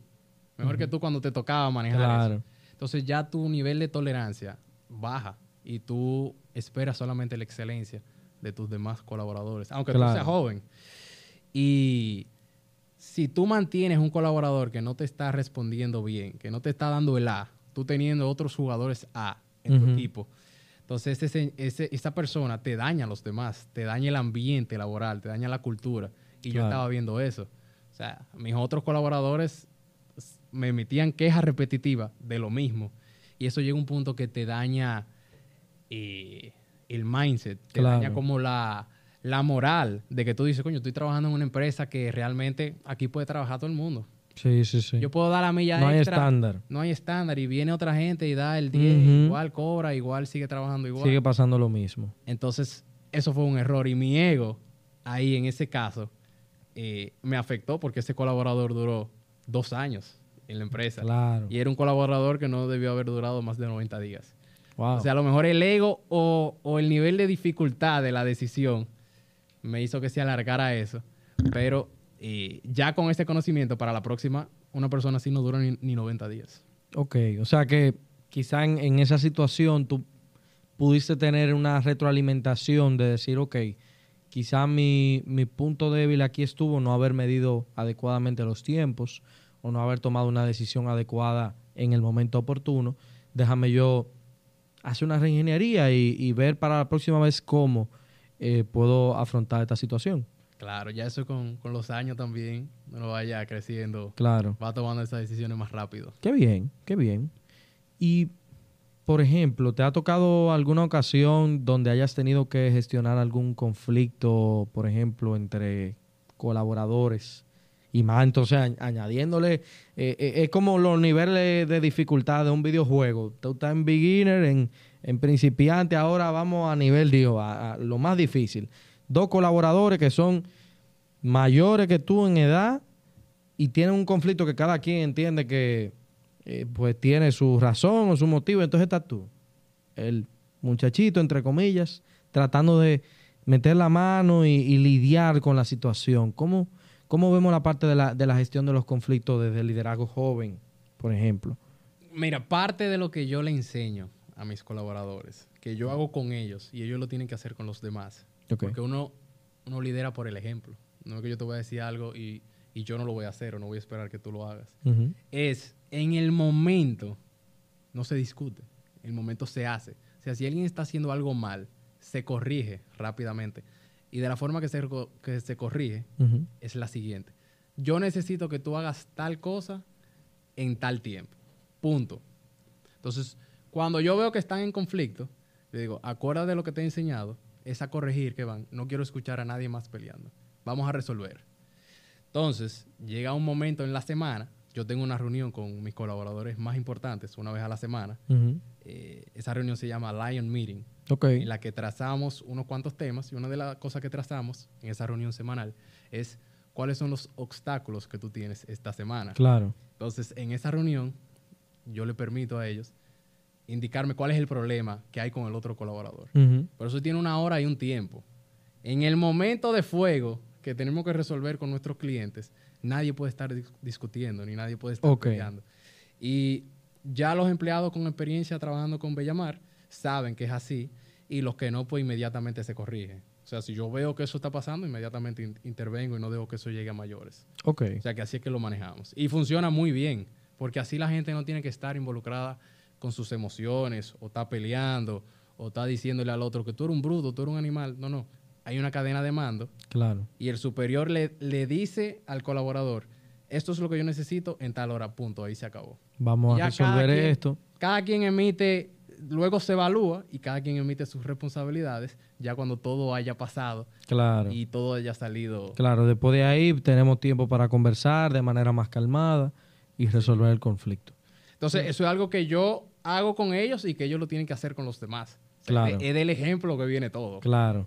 Mejor que tú cuando te tocaba manejar Claro. eso. Entonces ya tu nivel de tolerancia baja y tú esperas solamente la excelencia de tus demás colaboradores, aunque Claro. tú seas joven. Y si tú mantienes un colaborador que no te está respondiendo bien, que no te está dando el A, tú teniendo otros jugadores A en tu equipo, entonces ese, ese- esa persona te daña a los demás, te daña el ambiente laboral, te daña la cultura. Y yo estaba viendo eso. O sea, mis otros colaboradores me emitían quejas repetitivas de lo mismo. Y eso llega a un punto que te daña eh, el mindset, te Claro. daña como la, la moral de que tú dices, coño, estoy trabajando en una empresa que realmente aquí puede trabajar todo el mundo. Sí, sí, sí. Yo puedo dar la milla no hay extra. estándar. No hay estándar. Y viene otra gente y da el 10, Ujú. igual cobra, igual sigue trabajando igual. Sigue pasando lo mismo. Entonces, eso fue un error. Y mi ego, ahí en ese caso, eh, me afectó porque ese colaborador duró dos años. en la empresa. Claro. Y era un colaborador que no debió haber durado más de 90 días. Wow. O sea, a lo mejor el ego o, o el nivel de dificultad de la decisión me hizo que se alargara eso. Pero eh, ya con este conocimiento, para la próxima, una persona así no dura ni, ni 90 días. Ok, o sea que quizá en, en esa situación tú pudiste tener una retroalimentación de decir, ok, quizá mi, mi punto débil aquí estuvo no haber medido adecuadamente los tiempos o no haber tomado una decisión adecuada en el momento oportuno. Déjame yo hacer una reingeniería y, y ver para la próxima vez cómo eh, puedo afrontar esta situación. Claro, ya eso con, con los años también, uno vaya creciendo, Claro. va tomando esas decisiones más rápido. Qué bien, qué bien. Y, por ejemplo, ¿te ha tocado alguna ocasión donde hayas tenido que gestionar algún conflicto, por ejemplo, entre colaboradores? Y más, entonces, añ- añadiéndole, eh, eh, es como los niveles de dificultad de un videojuego. Tú estás en beginner, en, en principiante, ahora vamos a nivel, digo, a, a lo más difícil. Dos colaboradores que son mayores que tú en edad y tienen un conflicto que cada quien entiende que eh, pues tiene su razón o su motivo, entonces estás tú, el muchachito, entre comillas, tratando de meter la mano y, y lidiar con la situación. ¿Cómo, cómo vemos la parte de la, de la gestión de los conflictos desde el liderazgo joven, por ejemplo? Mira, parte de lo que yo le enseño a mis colaboradores, que yo hago con ellos y ellos lo tienen que hacer con los demás. Porque uno, uno lidera por el ejemplo. No es que yo te voy a decir algo y, y yo no lo voy a hacer o no voy a esperar que tú lo hagas. Es en el momento, no se discute, en el momento se hace. O sea, si alguien está haciendo algo mal, se corrige rápidamente. Y de la forma que se, que se corrige es la siguiente. Yo necesito que tú hagas tal cosa en tal tiempo. Punto. Entonces, cuando yo veo que están en conflicto, le digo, acuérdate de lo que te he enseñado, es a corregir que van. No quiero escuchar a nadie más peleando. Vamos a resolver. Entonces, llega un momento en la semana, yo tengo una reunión con mis colaboradores más importantes una vez a la semana. Eh, esa reunión se llama Lion Meeting Ok. en la que trazamos unos cuantos temas y una de las cosas que trazamos en esa reunión semanal es cuáles son los obstáculos que tú tienes esta semana. Claro. Entonces, en esa reunión, yo le permito a ellos indicarme cuál es el problema que hay con el otro colaborador. Ujú. Pero eso tiene una hora y un tiempo. En el momento de fuego que tenemos que resolver con nuestros clientes, nadie puede estar dis- discutiendo ni nadie puede estar Ok. peleando. Y ya los empleados con experiencia trabajando con Bellamar saben que es así y los que no, pues inmediatamente se corrigen. O sea, si yo veo que eso está pasando, inmediatamente in- intervengo y no dejo que eso llegue a mayores. Ok. O sea, que así es que lo manejamos. Y funciona muy bien, porque así la gente no tiene que estar involucrada con sus emociones, o está peleando, o está diciéndole al otro que tú eres un bruto, tú eres un animal. No, no. Hay una cadena de mando Claro. y el superior le, le dice al colaborador, esto es lo que yo necesito en tal hora, punto. Ahí se acabó. Vamos a cada resolver quien- esto. Cada quien emite, luego se evalúa y cada quien emite sus responsabilidades ya cuando todo haya pasado Claro. y todo haya salido. Claro, después de ahí tenemos tiempo para conversar de manera más calmada y resolver el conflicto. Entonces, eso es algo que yo hago con ellos y que ellos lo tienen que hacer con los demás. O sea, Claro. Es, es del ejemplo que viene todo. Claro.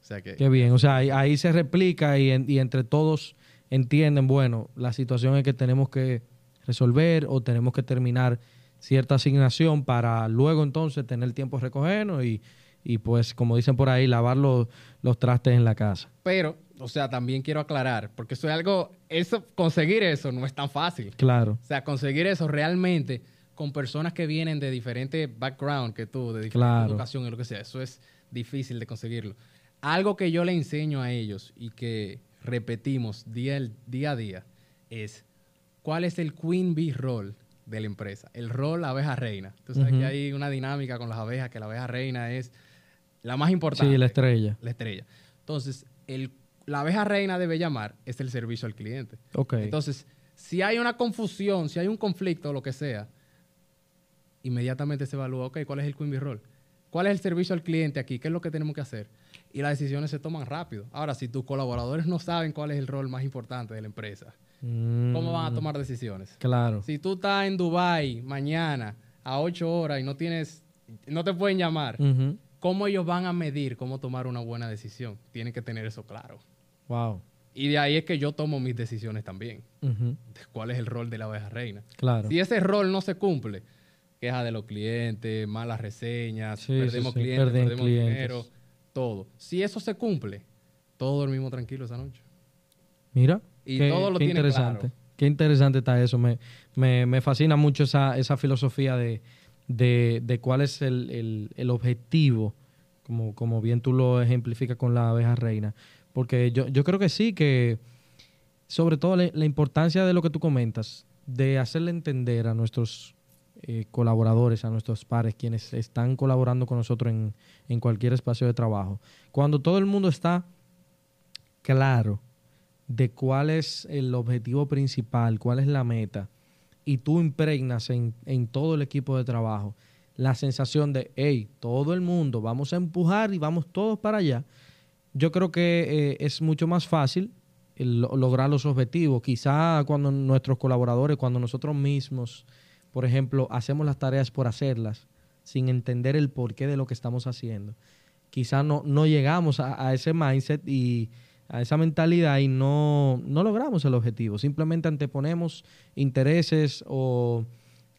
O sea que, Qué bien. O sea, ahí, ahí se replica y, en- y entre todos entienden, bueno, la situación es que tenemos que resolver o tenemos que terminar cierta asignación para luego entonces tener tiempo de recogernos y, y pues, como dicen por ahí, lavar los, los trastes en la casa. pero, o sea, también quiero aclarar, porque eso es algo, eso, conseguir eso no es tan fácil. Claro. O sea, conseguir eso realmente con personas que vienen de diferentes background que tú, de diferente Claro. educación y lo que sea, eso es difícil de conseguirlo. Algo que yo le enseño a ellos y que repetimos día, el- día a día es cuál es el queen bee role de la empresa, el rol abeja reina. Tú sabes que hay una dinámica con las abejas, que la abeja reina es la más importante. Sí, la estrella. La estrella. Entonces, el, la abeja reina debe llamar es el servicio al cliente. Entonces, si hay una confusión, si hay un conflicto o lo que sea, inmediatamente se evalúa, ok, ¿cuál es el Queen Bee Role? ¿Cuál es el servicio al cliente aquí? ¿Qué es lo que tenemos que hacer? Y las decisiones se toman rápido. Ahora, si tus colaboradores no saben cuál es el rol más importante de la empresa, ¿cómo van a Mm, tomar decisiones? Claro. Si tú estás en Dubai mañana a 8 horas y no tienes, no te pueden llamar. ¿cómo ellos van a medir cómo tomar una buena decisión? Tienen que tener eso claro. Wow. Y de ahí es que yo tomo mis decisiones también. Cuál es el rol de la oveja reina. Claro. Si ese rol no se cumple, queja de los clientes, malas reseñas, Sí, perdemos sí, sí, clientes, perdemos clientes. dinero, todo. Si eso se cumple, todos dormimos tranquilos esa noche. Mira. Y qué, todo lo qué tiene interesante. claro. Qué interesante está eso. Me, me, me fascina mucho esa, esa filosofía de, de, de cuál es el, el- el objetivo, como, como bien tú lo ejemplificas con la abeja reina. Porque yo, yo creo que sí, que sobre todo la, la importancia de lo que tú comentas, de hacerle entender a nuestros eh, colaboradores, a nuestros pares, quienes están colaborando con nosotros en, en cualquier espacio de trabajo. Cuando todo el mundo está claro de cuál es el objetivo principal, cuál es la meta, y tú impregnas en, en todo el equipo de trabajo la sensación de, hey, todo el mundo, vamos a empujar y vamos todos para allá, yo creo que eh, es mucho más fácil lo- lograr los objetivos. Quizá cuando nuestros colaboradores, cuando nosotros mismos, por ejemplo, hacemos las tareas por hacerlas, sin entender el porqué de lo que estamos haciendo, quizá no, no llegamos a, a ese mindset y a esa mentalidad y no, no logramos el objetivo. Simplemente anteponemos intereses o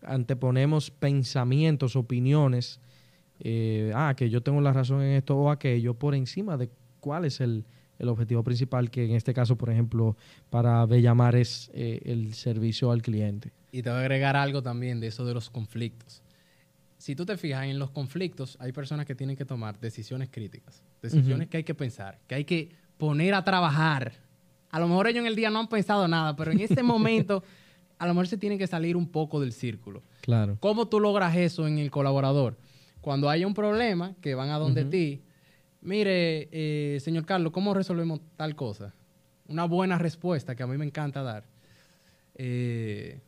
anteponemos pensamientos, opiniones, eh, ah, que yo tengo la razón en esto o aquello, por encima de cuál es el, el objetivo principal, que en este caso, por ejemplo, para Bellamar es eh, el servicio al cliente. Y te voy a agregar algo también de eso de los conflictos. Si tú te fijas en los conflictos, hay personas que tienen que tomar decisiones críticas, decisiones que hay que pensar, que hay que poner a trabajar. A lo mejor ellos en el día no han pensado nada, pero en ese momento a lo mejor se tienen que salir un poco del círculo. Claro. ¿Cómo tú logras eso en el colaborador? Cuando haya un problema, que van a donde ti, mire, eh, señor Carlos, ¿cómo resolvemos tal cosa? Una buena respuesta que a mí me encanta dar. Eh,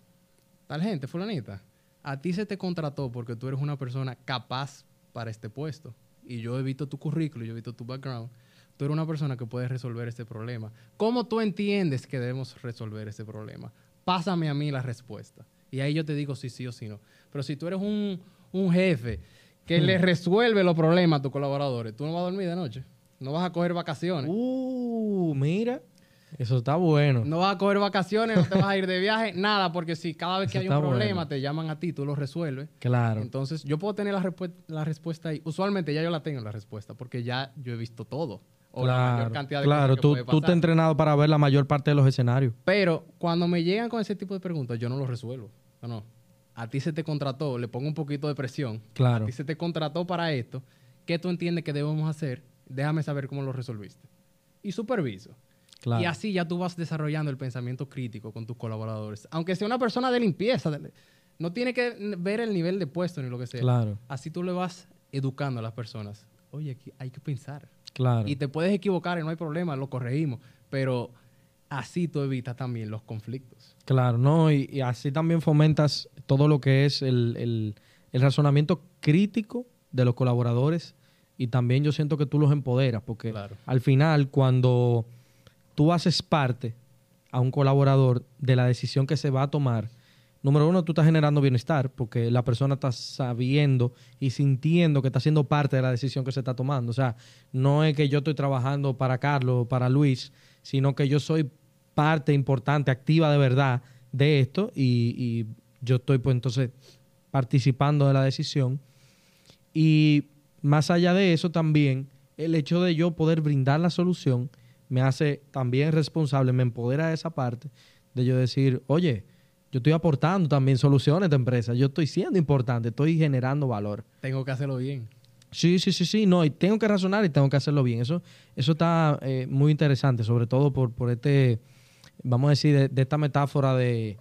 tal gente, fulanita, a ti se te contrató porque tú eres una persona capaz para este puesto. Y yo he visto tu currículo, yo he visto tu background. Tú eres una persona que puede resolver este problema. ¿Cómo tú entiendes que debemos resolver este problema? Pásame a mí la respuesta. Y ahí yo te digo si sí o si no. Pero si tú eres un, un jefe que le resuelve los problemas a tus colaboradores, tú no vas a dormir de noche. No vas a coger vacaciones. Uh, mira, eso está bueno. No vas a coger vacaciones, no te vas a ir de viaje, nada, porque si cada vez que Eso hay un problema bueno. te llaman a ti, tú lo resuelves. Claro. Entonces, yo puedo tener la, respu- la respuesta ahí. Usualmente ya yo la tengo la respuesta, porque ya yo he visto todo. O la mayor Claro, cantidad de claro. cosas que tú, puede tú te has entrenado para ver la mayor parte de los escenarios. Pero cuando me llegan con ese tipo de preguntas, yo no lo resuelvo. No, no. A ti se te contrató, le pongo un poquito de presión. Claro. A ti se te contrató para esto. ¿Qué tú entiendes que debemos hacer? Déjame saber cómo lo resolviste. Y superviso. Claro. Y así ya tú vas desarrollando el pensamiento crítico con tus colaboradores. Aunque sea una persona de limpieza, no tiene que ver el nivel de puesto ni lo que sea. Claro, Así tú le vas educando a las personas. Oye, aquí hay que pensar. claro. Y te puedes equivocar y no hay problema, lo corregimos. Pero así tú evitas también los conflictos. Claro, ¿no? Y, y así también fomentas todo lo que es el, el- el razonamiento crítico de los colaboradores y también yo siento que tú los empoderas porque Claro. al final cuando tú haces parte a un colaborador de la decisión que se va a tomar, número uno, tú estás generando bienestar porque la persona está sabiendo y sintiendo que está siendo parte de la decisión que se está tomando. O sea, no es que yo estoy trabajando para Carlos o para Luis, sino que yo soy parte importante, activa de verdad de esto y, y yo estoy pues entonces participando de la decisión. Y más allá de eso también, el hecho de yo poder brindar la solución me hace también responsable, me empodera de esa parte de yo decir, oye, yo estoy aportando también soluciones de empresa, yo estoy siendo importante, estoy generando valor. Tengo que hacerlo bien. Sí, sí, sí, sí, no, y tengo que razonar y tengo que hacerlo bien. Eso, eso está eh, muy interesante, sobre todo por, por este, vamos a decir, de, de esta metáfora de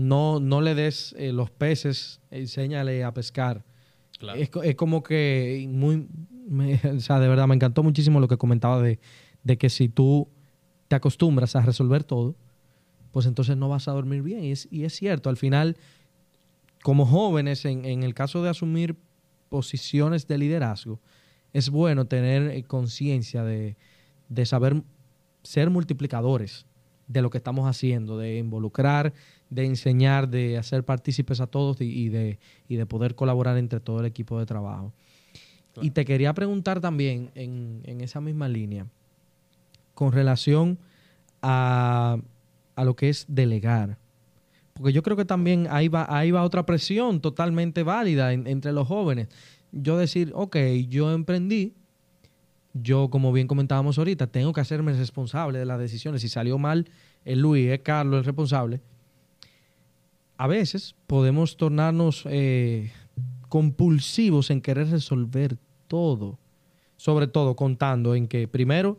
no, no le des eh, los peces, enséñale a pescar. Es, co- es como que muy, me- o sea, de verdad me encantó muchísimo lo que comentaba de, de que si tú te acostumbras a resolver todo, pues entonces no vas a dormir bien. Y es, y es cierto, al final, como jóvenes, en, en el caso de asumir posiciones de liderazgo, es bueno tener eh, conciencia de, de saber ser multiplicadores de lo que estamos haciendo, de involucrar, de enseñar, de hacer partícipes a todos y, de, y de poder colaborar entre todo el equipo de trabajo. Claro. Y te quería preguntar también en, en esa misma línea, con relación a, a lo que es delegar. Porque yo creo que también ahí va, ahí va otra presión totalmente válida en- entre los jóvenes. Yo decir, ok, yo emprendí, yo, como bien comentábamos ahorita, tengo que hacerme responsable de las decisiones. Si salió mal, es Luis, es Carlos el responsable. A veces podemos tornarnos eh, compulsivos en querer resolver todo. Sobre todo contando en que, primero,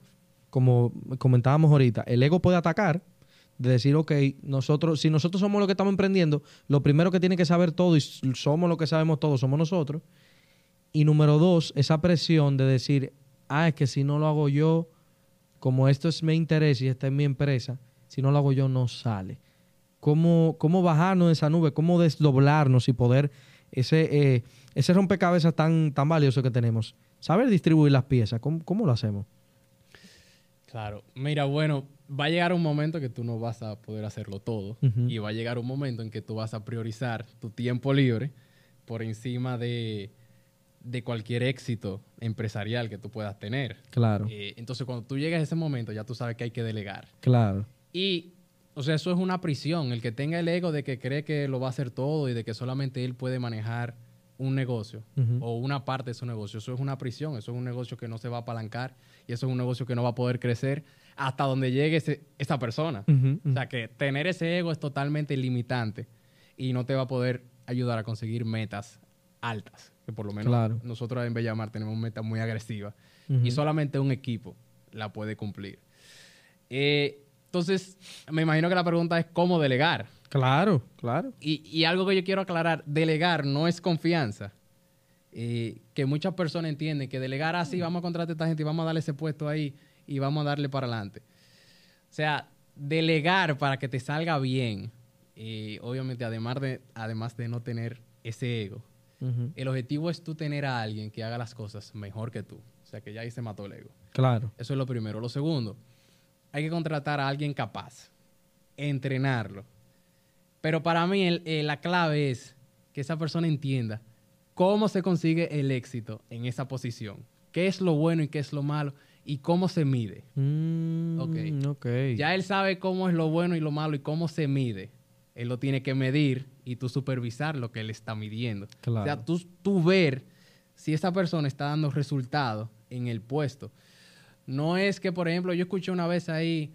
como comentábamos ahorita, el ego puede atacar, de decir, ok, nosotros, si nosotros somos los que estamos emprendiendo, lo primero que tiene que saber todo y somos los que sabemos todo, somos nosotros. Y número dos, esa presión de decir, ah, es que si no lo hago yo, como esto es mi interés y esta es mi empresa, si no lo hago yo no sale. ¿Cómo, cómo bajarnos de esa nube? ¿Cómo desdoblarnos y poder ese, eh, ese rompecabezas tan, tan valioso que tenemos? Saber distribuir las piezas, ¿cómo, cómo lo hacemos? Claro. Mira, bueno, va a llegar un momento que tú no vas a poder hacerlo todo. Y va a llegar un momento en que tú vas a priorizar tu tiempo libre por encima de, de cualquier éxito empresarial que tú puedas tener. Claro, Eh, entonces, cuando tú llegas a ese momento, ya tú sabes que hay que delegar. claro, Y, o sea, eso es una prisión. El que tenga el ego de que cree que lo va a hacer todo y de que solamente él puede manejar un negocio o una parte de su negocio, eso es una prisión. Eso es un negocio que no se va a apalancar y eso es un negocio que no va a poder crecer hasta donde llegue ese- esa persona. O sea, que tener ese ego es totalmente limitante y no te va a poder ayudar a conseguir metas altas. Que por lo menos Claro. nosotros en Bellamar tenemos metas muy agresivas y solamente un equipo la puede cumplir. Eh, entonces, me imagino que la pregunta es cómo delegar. claro, claro. Y, y algo que yo quiero aclarar, delegar no es confianza. Eh, que muchas personas entienden que delegar así, vamos a contratar a esta gente y vamos a darle ese puesto ahí y vamos a darle para adelante. O sea, delegar para que te salga bien, eh, obviamente además de, además de no tener ese ego, el objetivo es tú tener a alguien que haga las cosas mejor que tú. O sea, que ya ahí se mató el ego. Claro, Eso es lo primero. Lo segundo, hay que contratar a alguien capaz, entrenarlo. Pero para mí el- eh, la clave es que esa persona entienda cómo se consigue el éxito en esa posición, qué es lo bueno y qué es lo malo y cómo se mide. Mm, Ok. ok. Ya él sabe cómo es lo bueno y lo malo y cómo se mide. Él lo tiene que medir y tú supervisar lo que él está midiendo. Claro. O sea, tú, tú ver si esa persona está dando resultados en el puesto. No es que, por ejemplo, yo escuché una vez ahí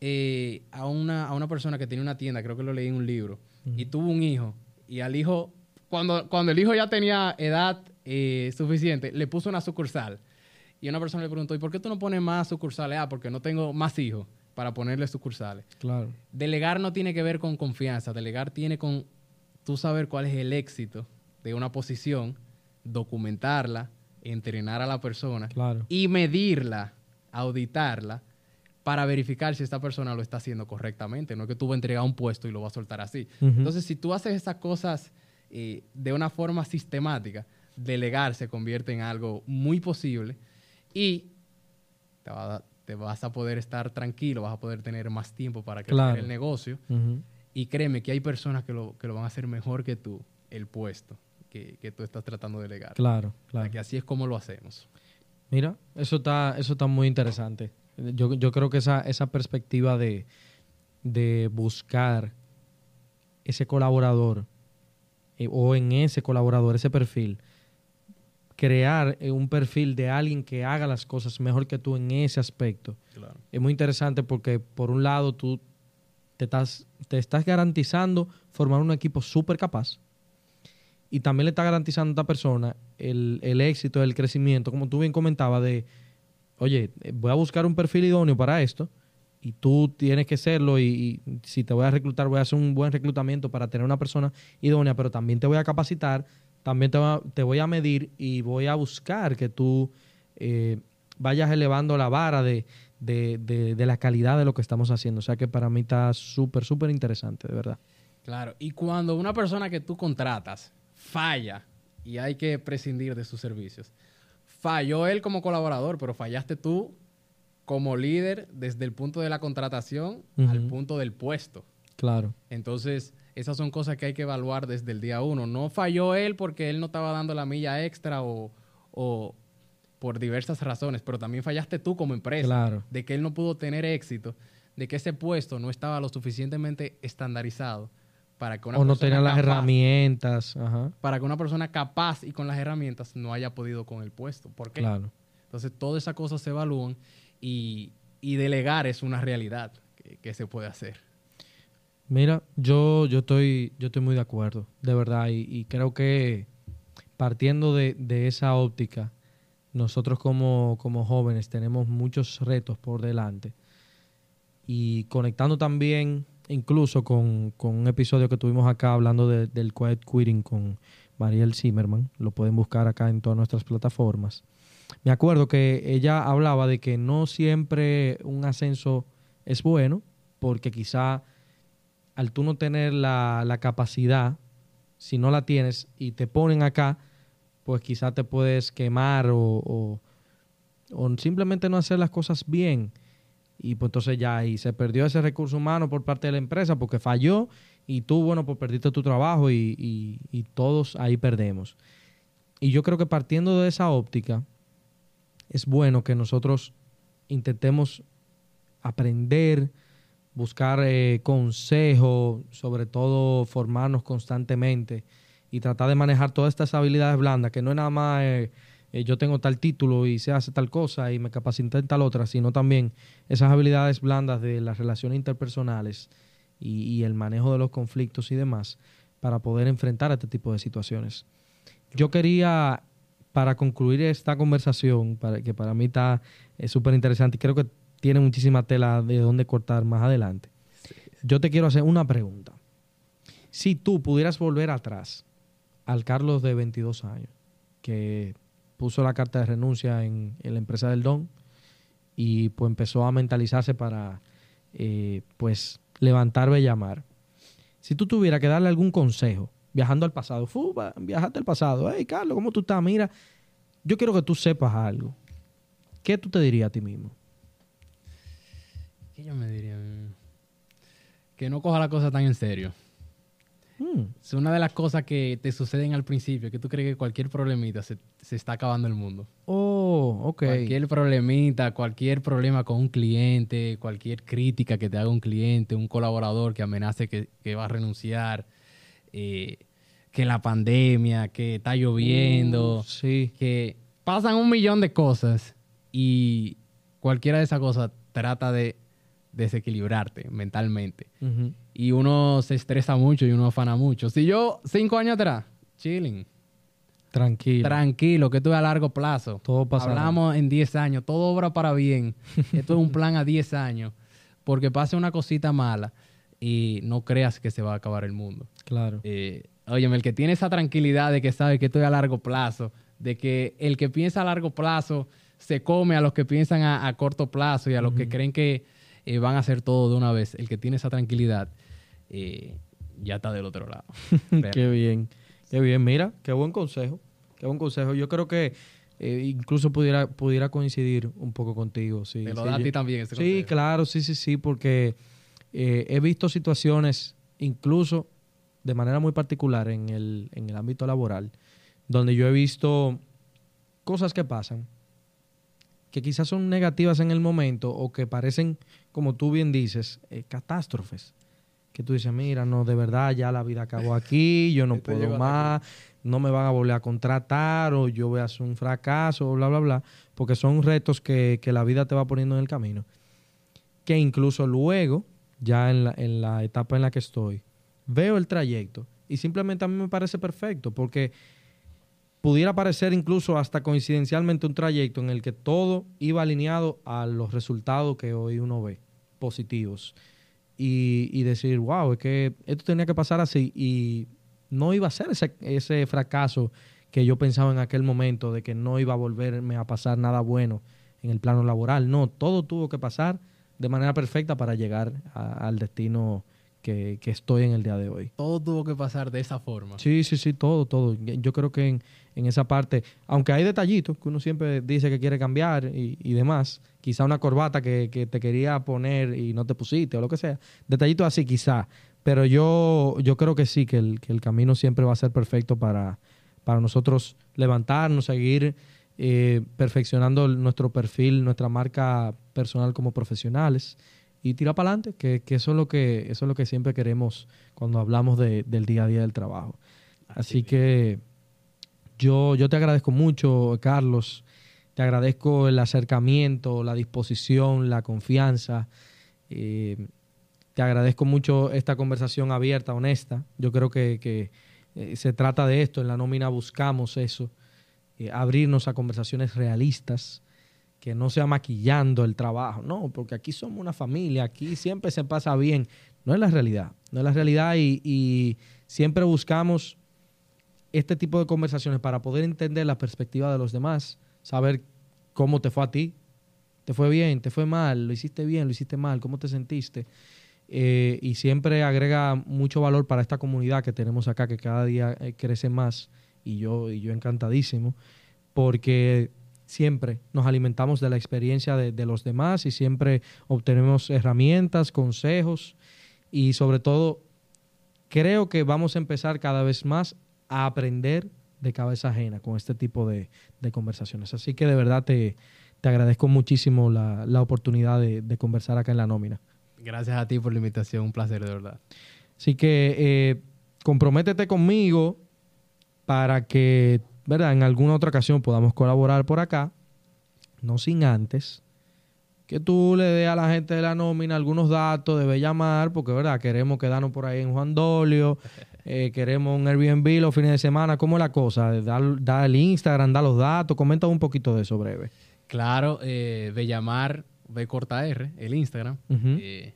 eh, a, una, a una persona que tenía una tienda, creo que lo leí en un libro, y tuvo un hijo, y al hijo, cuando, cuando el hijo ya tenía edad eh, suficiente, le puso una sucursal. Y una persona le preguntó, ¿y por qué tú no pones más sucursales? Ah, porque no tengo más hijos para ponerle sucursales. Claro. Delegar no tiene que ver con confianza, delegar tiene con tú saber cuál es el éxito de una posición, documentarla, entrenar a la persona Claro. y medirla, auditarla para verificar si esta persona lo está haciendo correctamente. No es que tú vas a entregar un puesto y lo vas a soltar así. Entonces, si tú haces esas cosas eh, de una forma sistemática, delegar se convierte en algo muy posible y te, va a- te vas a poder estar tranquilo, vas a poder tener más tiempo para crecer Claro. el negocio. Ujú. Y créeme que hay personas que lo, que lo van a hacer mejor que tú, el puesto que, que tú estás tratando de delegar. Claro, O sea, claro. que así es como lo hacemos. Mira, eso está, eso está muy interesante. Yo, yo creo que esa, esa perspectiva de, de buscar ese colaborador eh, o en ese colaborador, ese perfil, crear eh, un perfil de alguien que haga las cosas mejor que tú en ese aspecto. Claro. Es muy interesante porque por un lado tú te estás, te estás garantizando formar un equipo súper capaz y también le estás garantizando a esta persona el, el éxito, el crecimiento, como tú bien comentabas, de, oye, voy a buscar un perfil idóneo para esto y tú tienes que serlo y, y si te voy a reclutar voy a hacer un buen reclutamiento para tener una persona idónea, pero también te voy a capacitar, también te, va- te voy a medir y voy a buscar que tú eh, vayas elevando la vara de, de, de- de la calidad de lo que estamos haciendo. O sea que para mí está súper, súper interesante, de verdad. Claro. Y cuando una persona que tú contratas falla y hay que prescindir de sus servicios, falló él como colaborador, pero fallaste tú como líder desde el punto de la contratación al punto del puesto. Claro, Entonces, esas son cosas que hay que evaluar desde el día uno. No falló él porque él no estaba dando la milla extra o, o por diversas razones, pero también fallaste tú como empresa Claro. de que él no pudo tener éxito de que ese puesto no estaba lo suficientemente estandarizado para que una o no persona tenían las capaz- herramientas. Ajá, para que una persona capaz y con las herramientas no haya podido con el puesto. ¿Por qué? claro. Entonces, todas esas cosas se evalúan y, y delegar es una realidad que, que se puede hacer. Mira, yo, yo, estoy, yo estoy muy de acuerdo, de verdad, y, y creo que partiendo de, de esa óptica, nosotros como, como jóvenes tenemos muchos retos por delante. Y conectando también incluso con, con un episodio que tuvimos acá hablando de- del quiet quitting con Mariel Zimmerman, lo pueden buscar acá en todas nuestras plataformas. Me acuerdo que ella hablaba de que no siempre un ascenso es bueno, porque quizá al tú no tener la, la capacidad, si no la tienes y te ponen acá, pues quizá te puedes quemar o- o simplemente no hacer las cosas bien. Y pues entonces ya ahí se perdió ese recurso humano por parte de la empresa porque falló y tú, bueno, pues perdiste tu trabajo y, y- todos ahí perdemos. Y yo creo que partiendo de esa óptica, es bueno que nosotros intentemos aprender, buscar eh, consejos, sobre todo formarnos constantemente y tratar de manejar todas estas habilidades blandas, que no es nada más eh, eh, yo tengo tal título y se hace tal cosa y me capacité en tal otra, sino también esas habilidades blandas de las relaciones interpersonales y, el manejo de los conflictos y demás para poder enfrentar este tipo de situaciones. Yo quería, para concluir esta conversación, para, que para mí está eh, súper interesante y creo que tiene muchísima tela de dónde cortar más adelante. Yo te quiero hacer una pregunta. Si tú pudieras volver atrás al Carlos de 22 años, que puso la carta de renuncia en, la empresa del Don y pues empezó a mentalizarse para eh, pues levantar Bellamar. Si tú tuvieras que darle algún consejo viajando al pasado, fu, va, viajaste al pasado, hey Carlos, ¿cómo tú estás? Mira, yo quiero que tú sepas algo. ¿Qué tú te dirías a ti mismo? ¿Qué yo me diría? Mm, Que no coja la cosa tan en serio. Hmm, Es una de las cosas que te suceden al principio, que tú crees que cualquier problemita se, se está acabando el mundo. Oh, ok. Cualquier problemita, cualquier problema con un cliente, cualquier crítica que te haga un cliente, un colaborador que amenace que, que va a renunciar, eh, que la pandemia, que está lloviendo, Uh, sí. que pasan un millón de cosas y cualquiera de esas cosas trata de desequilibrarte mentalmente. Ujú. Y uno se estresa mucho y uno afana mucho. Si yo, cinco años atrás, chilling, Tranquilo. tranquilo, que esto es a largo plazo. Todo pasará. Hablamos en 10 años, todo obra para bien. Esto es un plan a 10 años. Porque pase una cosita mala y no creas que se va a acabar el mundo. Claro. Eh, óyeme, el que tiene esa tranquilidad de que sabe que esto es a largo plazo, de que el que piensa a largo plazo se come a los que piensan a, a corto plazo y a los que creen que eh, van a hacer todo de una vez, el que tiene esa tranquilidad eh, ya está del otro lado. Qué bien. Qué bien. Mira, qué buen consejo. Qué buen consejo. Yo creo que eh, incluso pudiera, pudiera coincidir un poco contigo. Sí, Te lo Sí, da a yo- ti también Sí, consejo. claro, sí, sí, sí, porque eh, he visto situaciones, incluso de manera muy particular en el, en el ámbito laboral, donde yo he visto cosas que pasan, que quizás son negativas en el momento o que parecen, como tú bien dices, eh, catástrofes. Que tú dices, mira, no, de verdad, ya la vida acabó aquí, yo no Esto puedo más, no me van a volver a contratar o yo voy a hacer un fracaso, bla, bla, bla, porque son retos que, que la vida te va poniendo en el camino. Que incluso luego, ya en la, en la etapa en la que estoy, veo el trayecto y simplemente a mí me parece perfecto, porque pudiera parecer incluso hasta coincidencialmente un trayecto en el que todo iba alineado a los resultados que hoy uno ve, positivos. Y, y decir, wow, es que esto tenía que pasar así y no iba a ser ese, ese fracaso que yo pensaba en aquel momento de que no iba a volverme a pasar nada bueno en el plano laboral. No, todo tuvo que pasar de manera perfecta para llegar a- al destino que, que estoy en el día de hoy. Todo tuvo que pasar de esa forma. Sí, sí, sí, todo, todo. Yo creo que en, en esa parte, aunque hay detallitos que uno siempre dice que quiere cambiar y, y demás, quizá una corbata que, que te quería poner y no te pusiste o lo que sea, detallitos así quizá, pero yo, yo creo que sí, que el, que el camino siempre va a ser perfecto para, para nosotros levantarnos, seguir eh, perfeccionando nuestro perfil, nuestra marca personal como profesionales y tira para adelante, que, que, eso, es lo que eso es lo que siempre queremos cuando hablamos de, del día a día del trabajo. Así que yo, yo te agradezco mucho, Carlos. Te agradezco el acercamiento, la disposición, la confianza. Eh, te agradezco mucho esta conversación abierta, honesta. Yo creo que, que eh, se trata de esto. En la nómina buscamos eso, eh, abrirnos a conversaciones realistas, que no sea maquillando el trabajo. No, porque aquí somos una familia, aquí siempre se pasa bien. No es la realidad, no es la realidad y, y siempre buscamos este tipo de conversaciones para poder entender la perspectiva de los demás, saber cómo te fue a ti, te fue bien, te fue mal, lo hiciste bien, lo hiciste mal, cómo te sentiste. Eh, y siempre agrega mucho valor para esta comunidad que tenemos acá, que cada día eh, crece más, y yo, y yo encantadísimo, porque siempre nos alimentamos de la experiencia de, de los demás y siempre obtenemos herramientas, consejos, y sobre todo creo que vamos a empezar cada vez más a aprender de cabeza ajena con este tipo de, de conversaciones. Así que de verdad te, te agradezco muchísimo la, la oportunidad de, de, conversar acá en la nómina. Gracias a ti por la invitación, un placer de verdad. Así que eh, comprométete conmigo para que, ¿verdad? En alguna otra ocasión podamos colaborar por acá, no sin antes que tú le des a la gente de la nómina algunos datos, debe llamar, porque verdad, queremos quedarnos por ahí en Juan Dolio, eh, queremos un Airbnb los fines de semana, ¿cómo es la cosa? Da, da, el Instagram, da los datos, comenta un poquito de eso breve. Claro, eh, de llamar B corta R, el Instagram. Uh -huh. eh,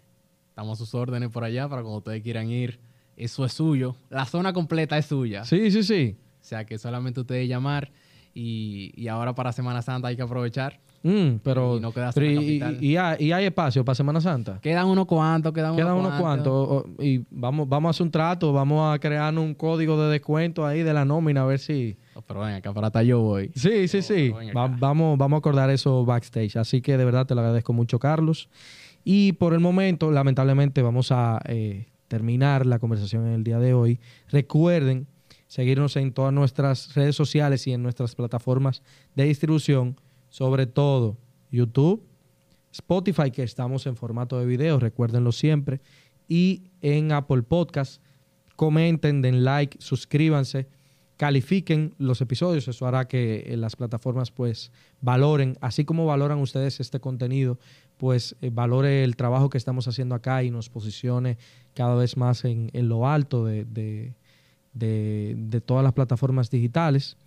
estamos a sus órdenes por allá para cuando ustedes quieran ir. Eso es suyo. La zona completa es suya. Sí, sí, sí. O sea que solamente ustedes llamar y, y ahora para Semana Santa hay que aprovechar. Mm, pero, y, no pero y, y, hay, y, hay, espacio para Semana Santa. Quedan unos cuantos, quedan, quedan unos, cuantos. Y vamos, vamos a hacer un trato, vamos a crear un código de descuento ahí de la nómina, a ver si. Oh, pero ven acá, para yo voy. Sí, sí, sí. Va, vamos, vamos a acordar eso backstage. Así que de verdad te lo agradezco mucho, Carlos. Y por el momento, lamentablemente, vamos a eh, terminar la conversación en el día de hoy. Recuerden seguirnos en todas nuestras redes sociales y en nuestras plataformas de distribución sobre todo YouTube, Spotify, que estamos en formato de video, recuérdenlo siempre, y en Apple Podcast. Comenten, den like, suscríbanse, califiquen los episodios, eso hará que las plataformas pues valoren, así como valoran ustedes este contenido, pues eh, valore el trabajo que estamos haciendo acá y nos posicione cada vez más en, en lo alto de, de, de todas las plataformas digitales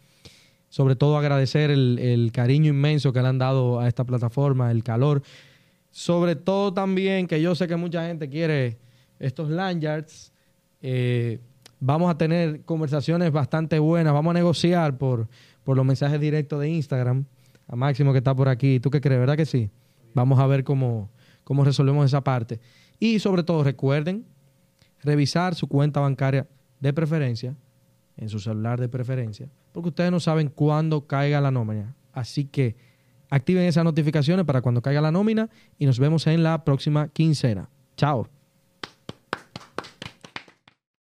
sobre todo agradecer el, el, cariño inmenso que le han dado a esta plataforma, el calor. Sobre todo también que yo sé que mucha gente quiere estos lanyards. Eh, vamos a tener conversaciones bastante buenas. Vamos a negociar por, por los mensajes directos de Instagram. A Máximo que está por aquí. ¿Tú qué crees? ¿Verdad que sí? Vamos a ver cómo, cómo resolvemos esa parte. Y sobre todo recuerden revisar su cuenta bancaria de preferencia en su celular de preferencia, porque ustedes no saben cuándo caiga la nómina. Así que activen esas notificaciones para cuando caiga la nómina y nos vemos en la próxima quincena. Chao.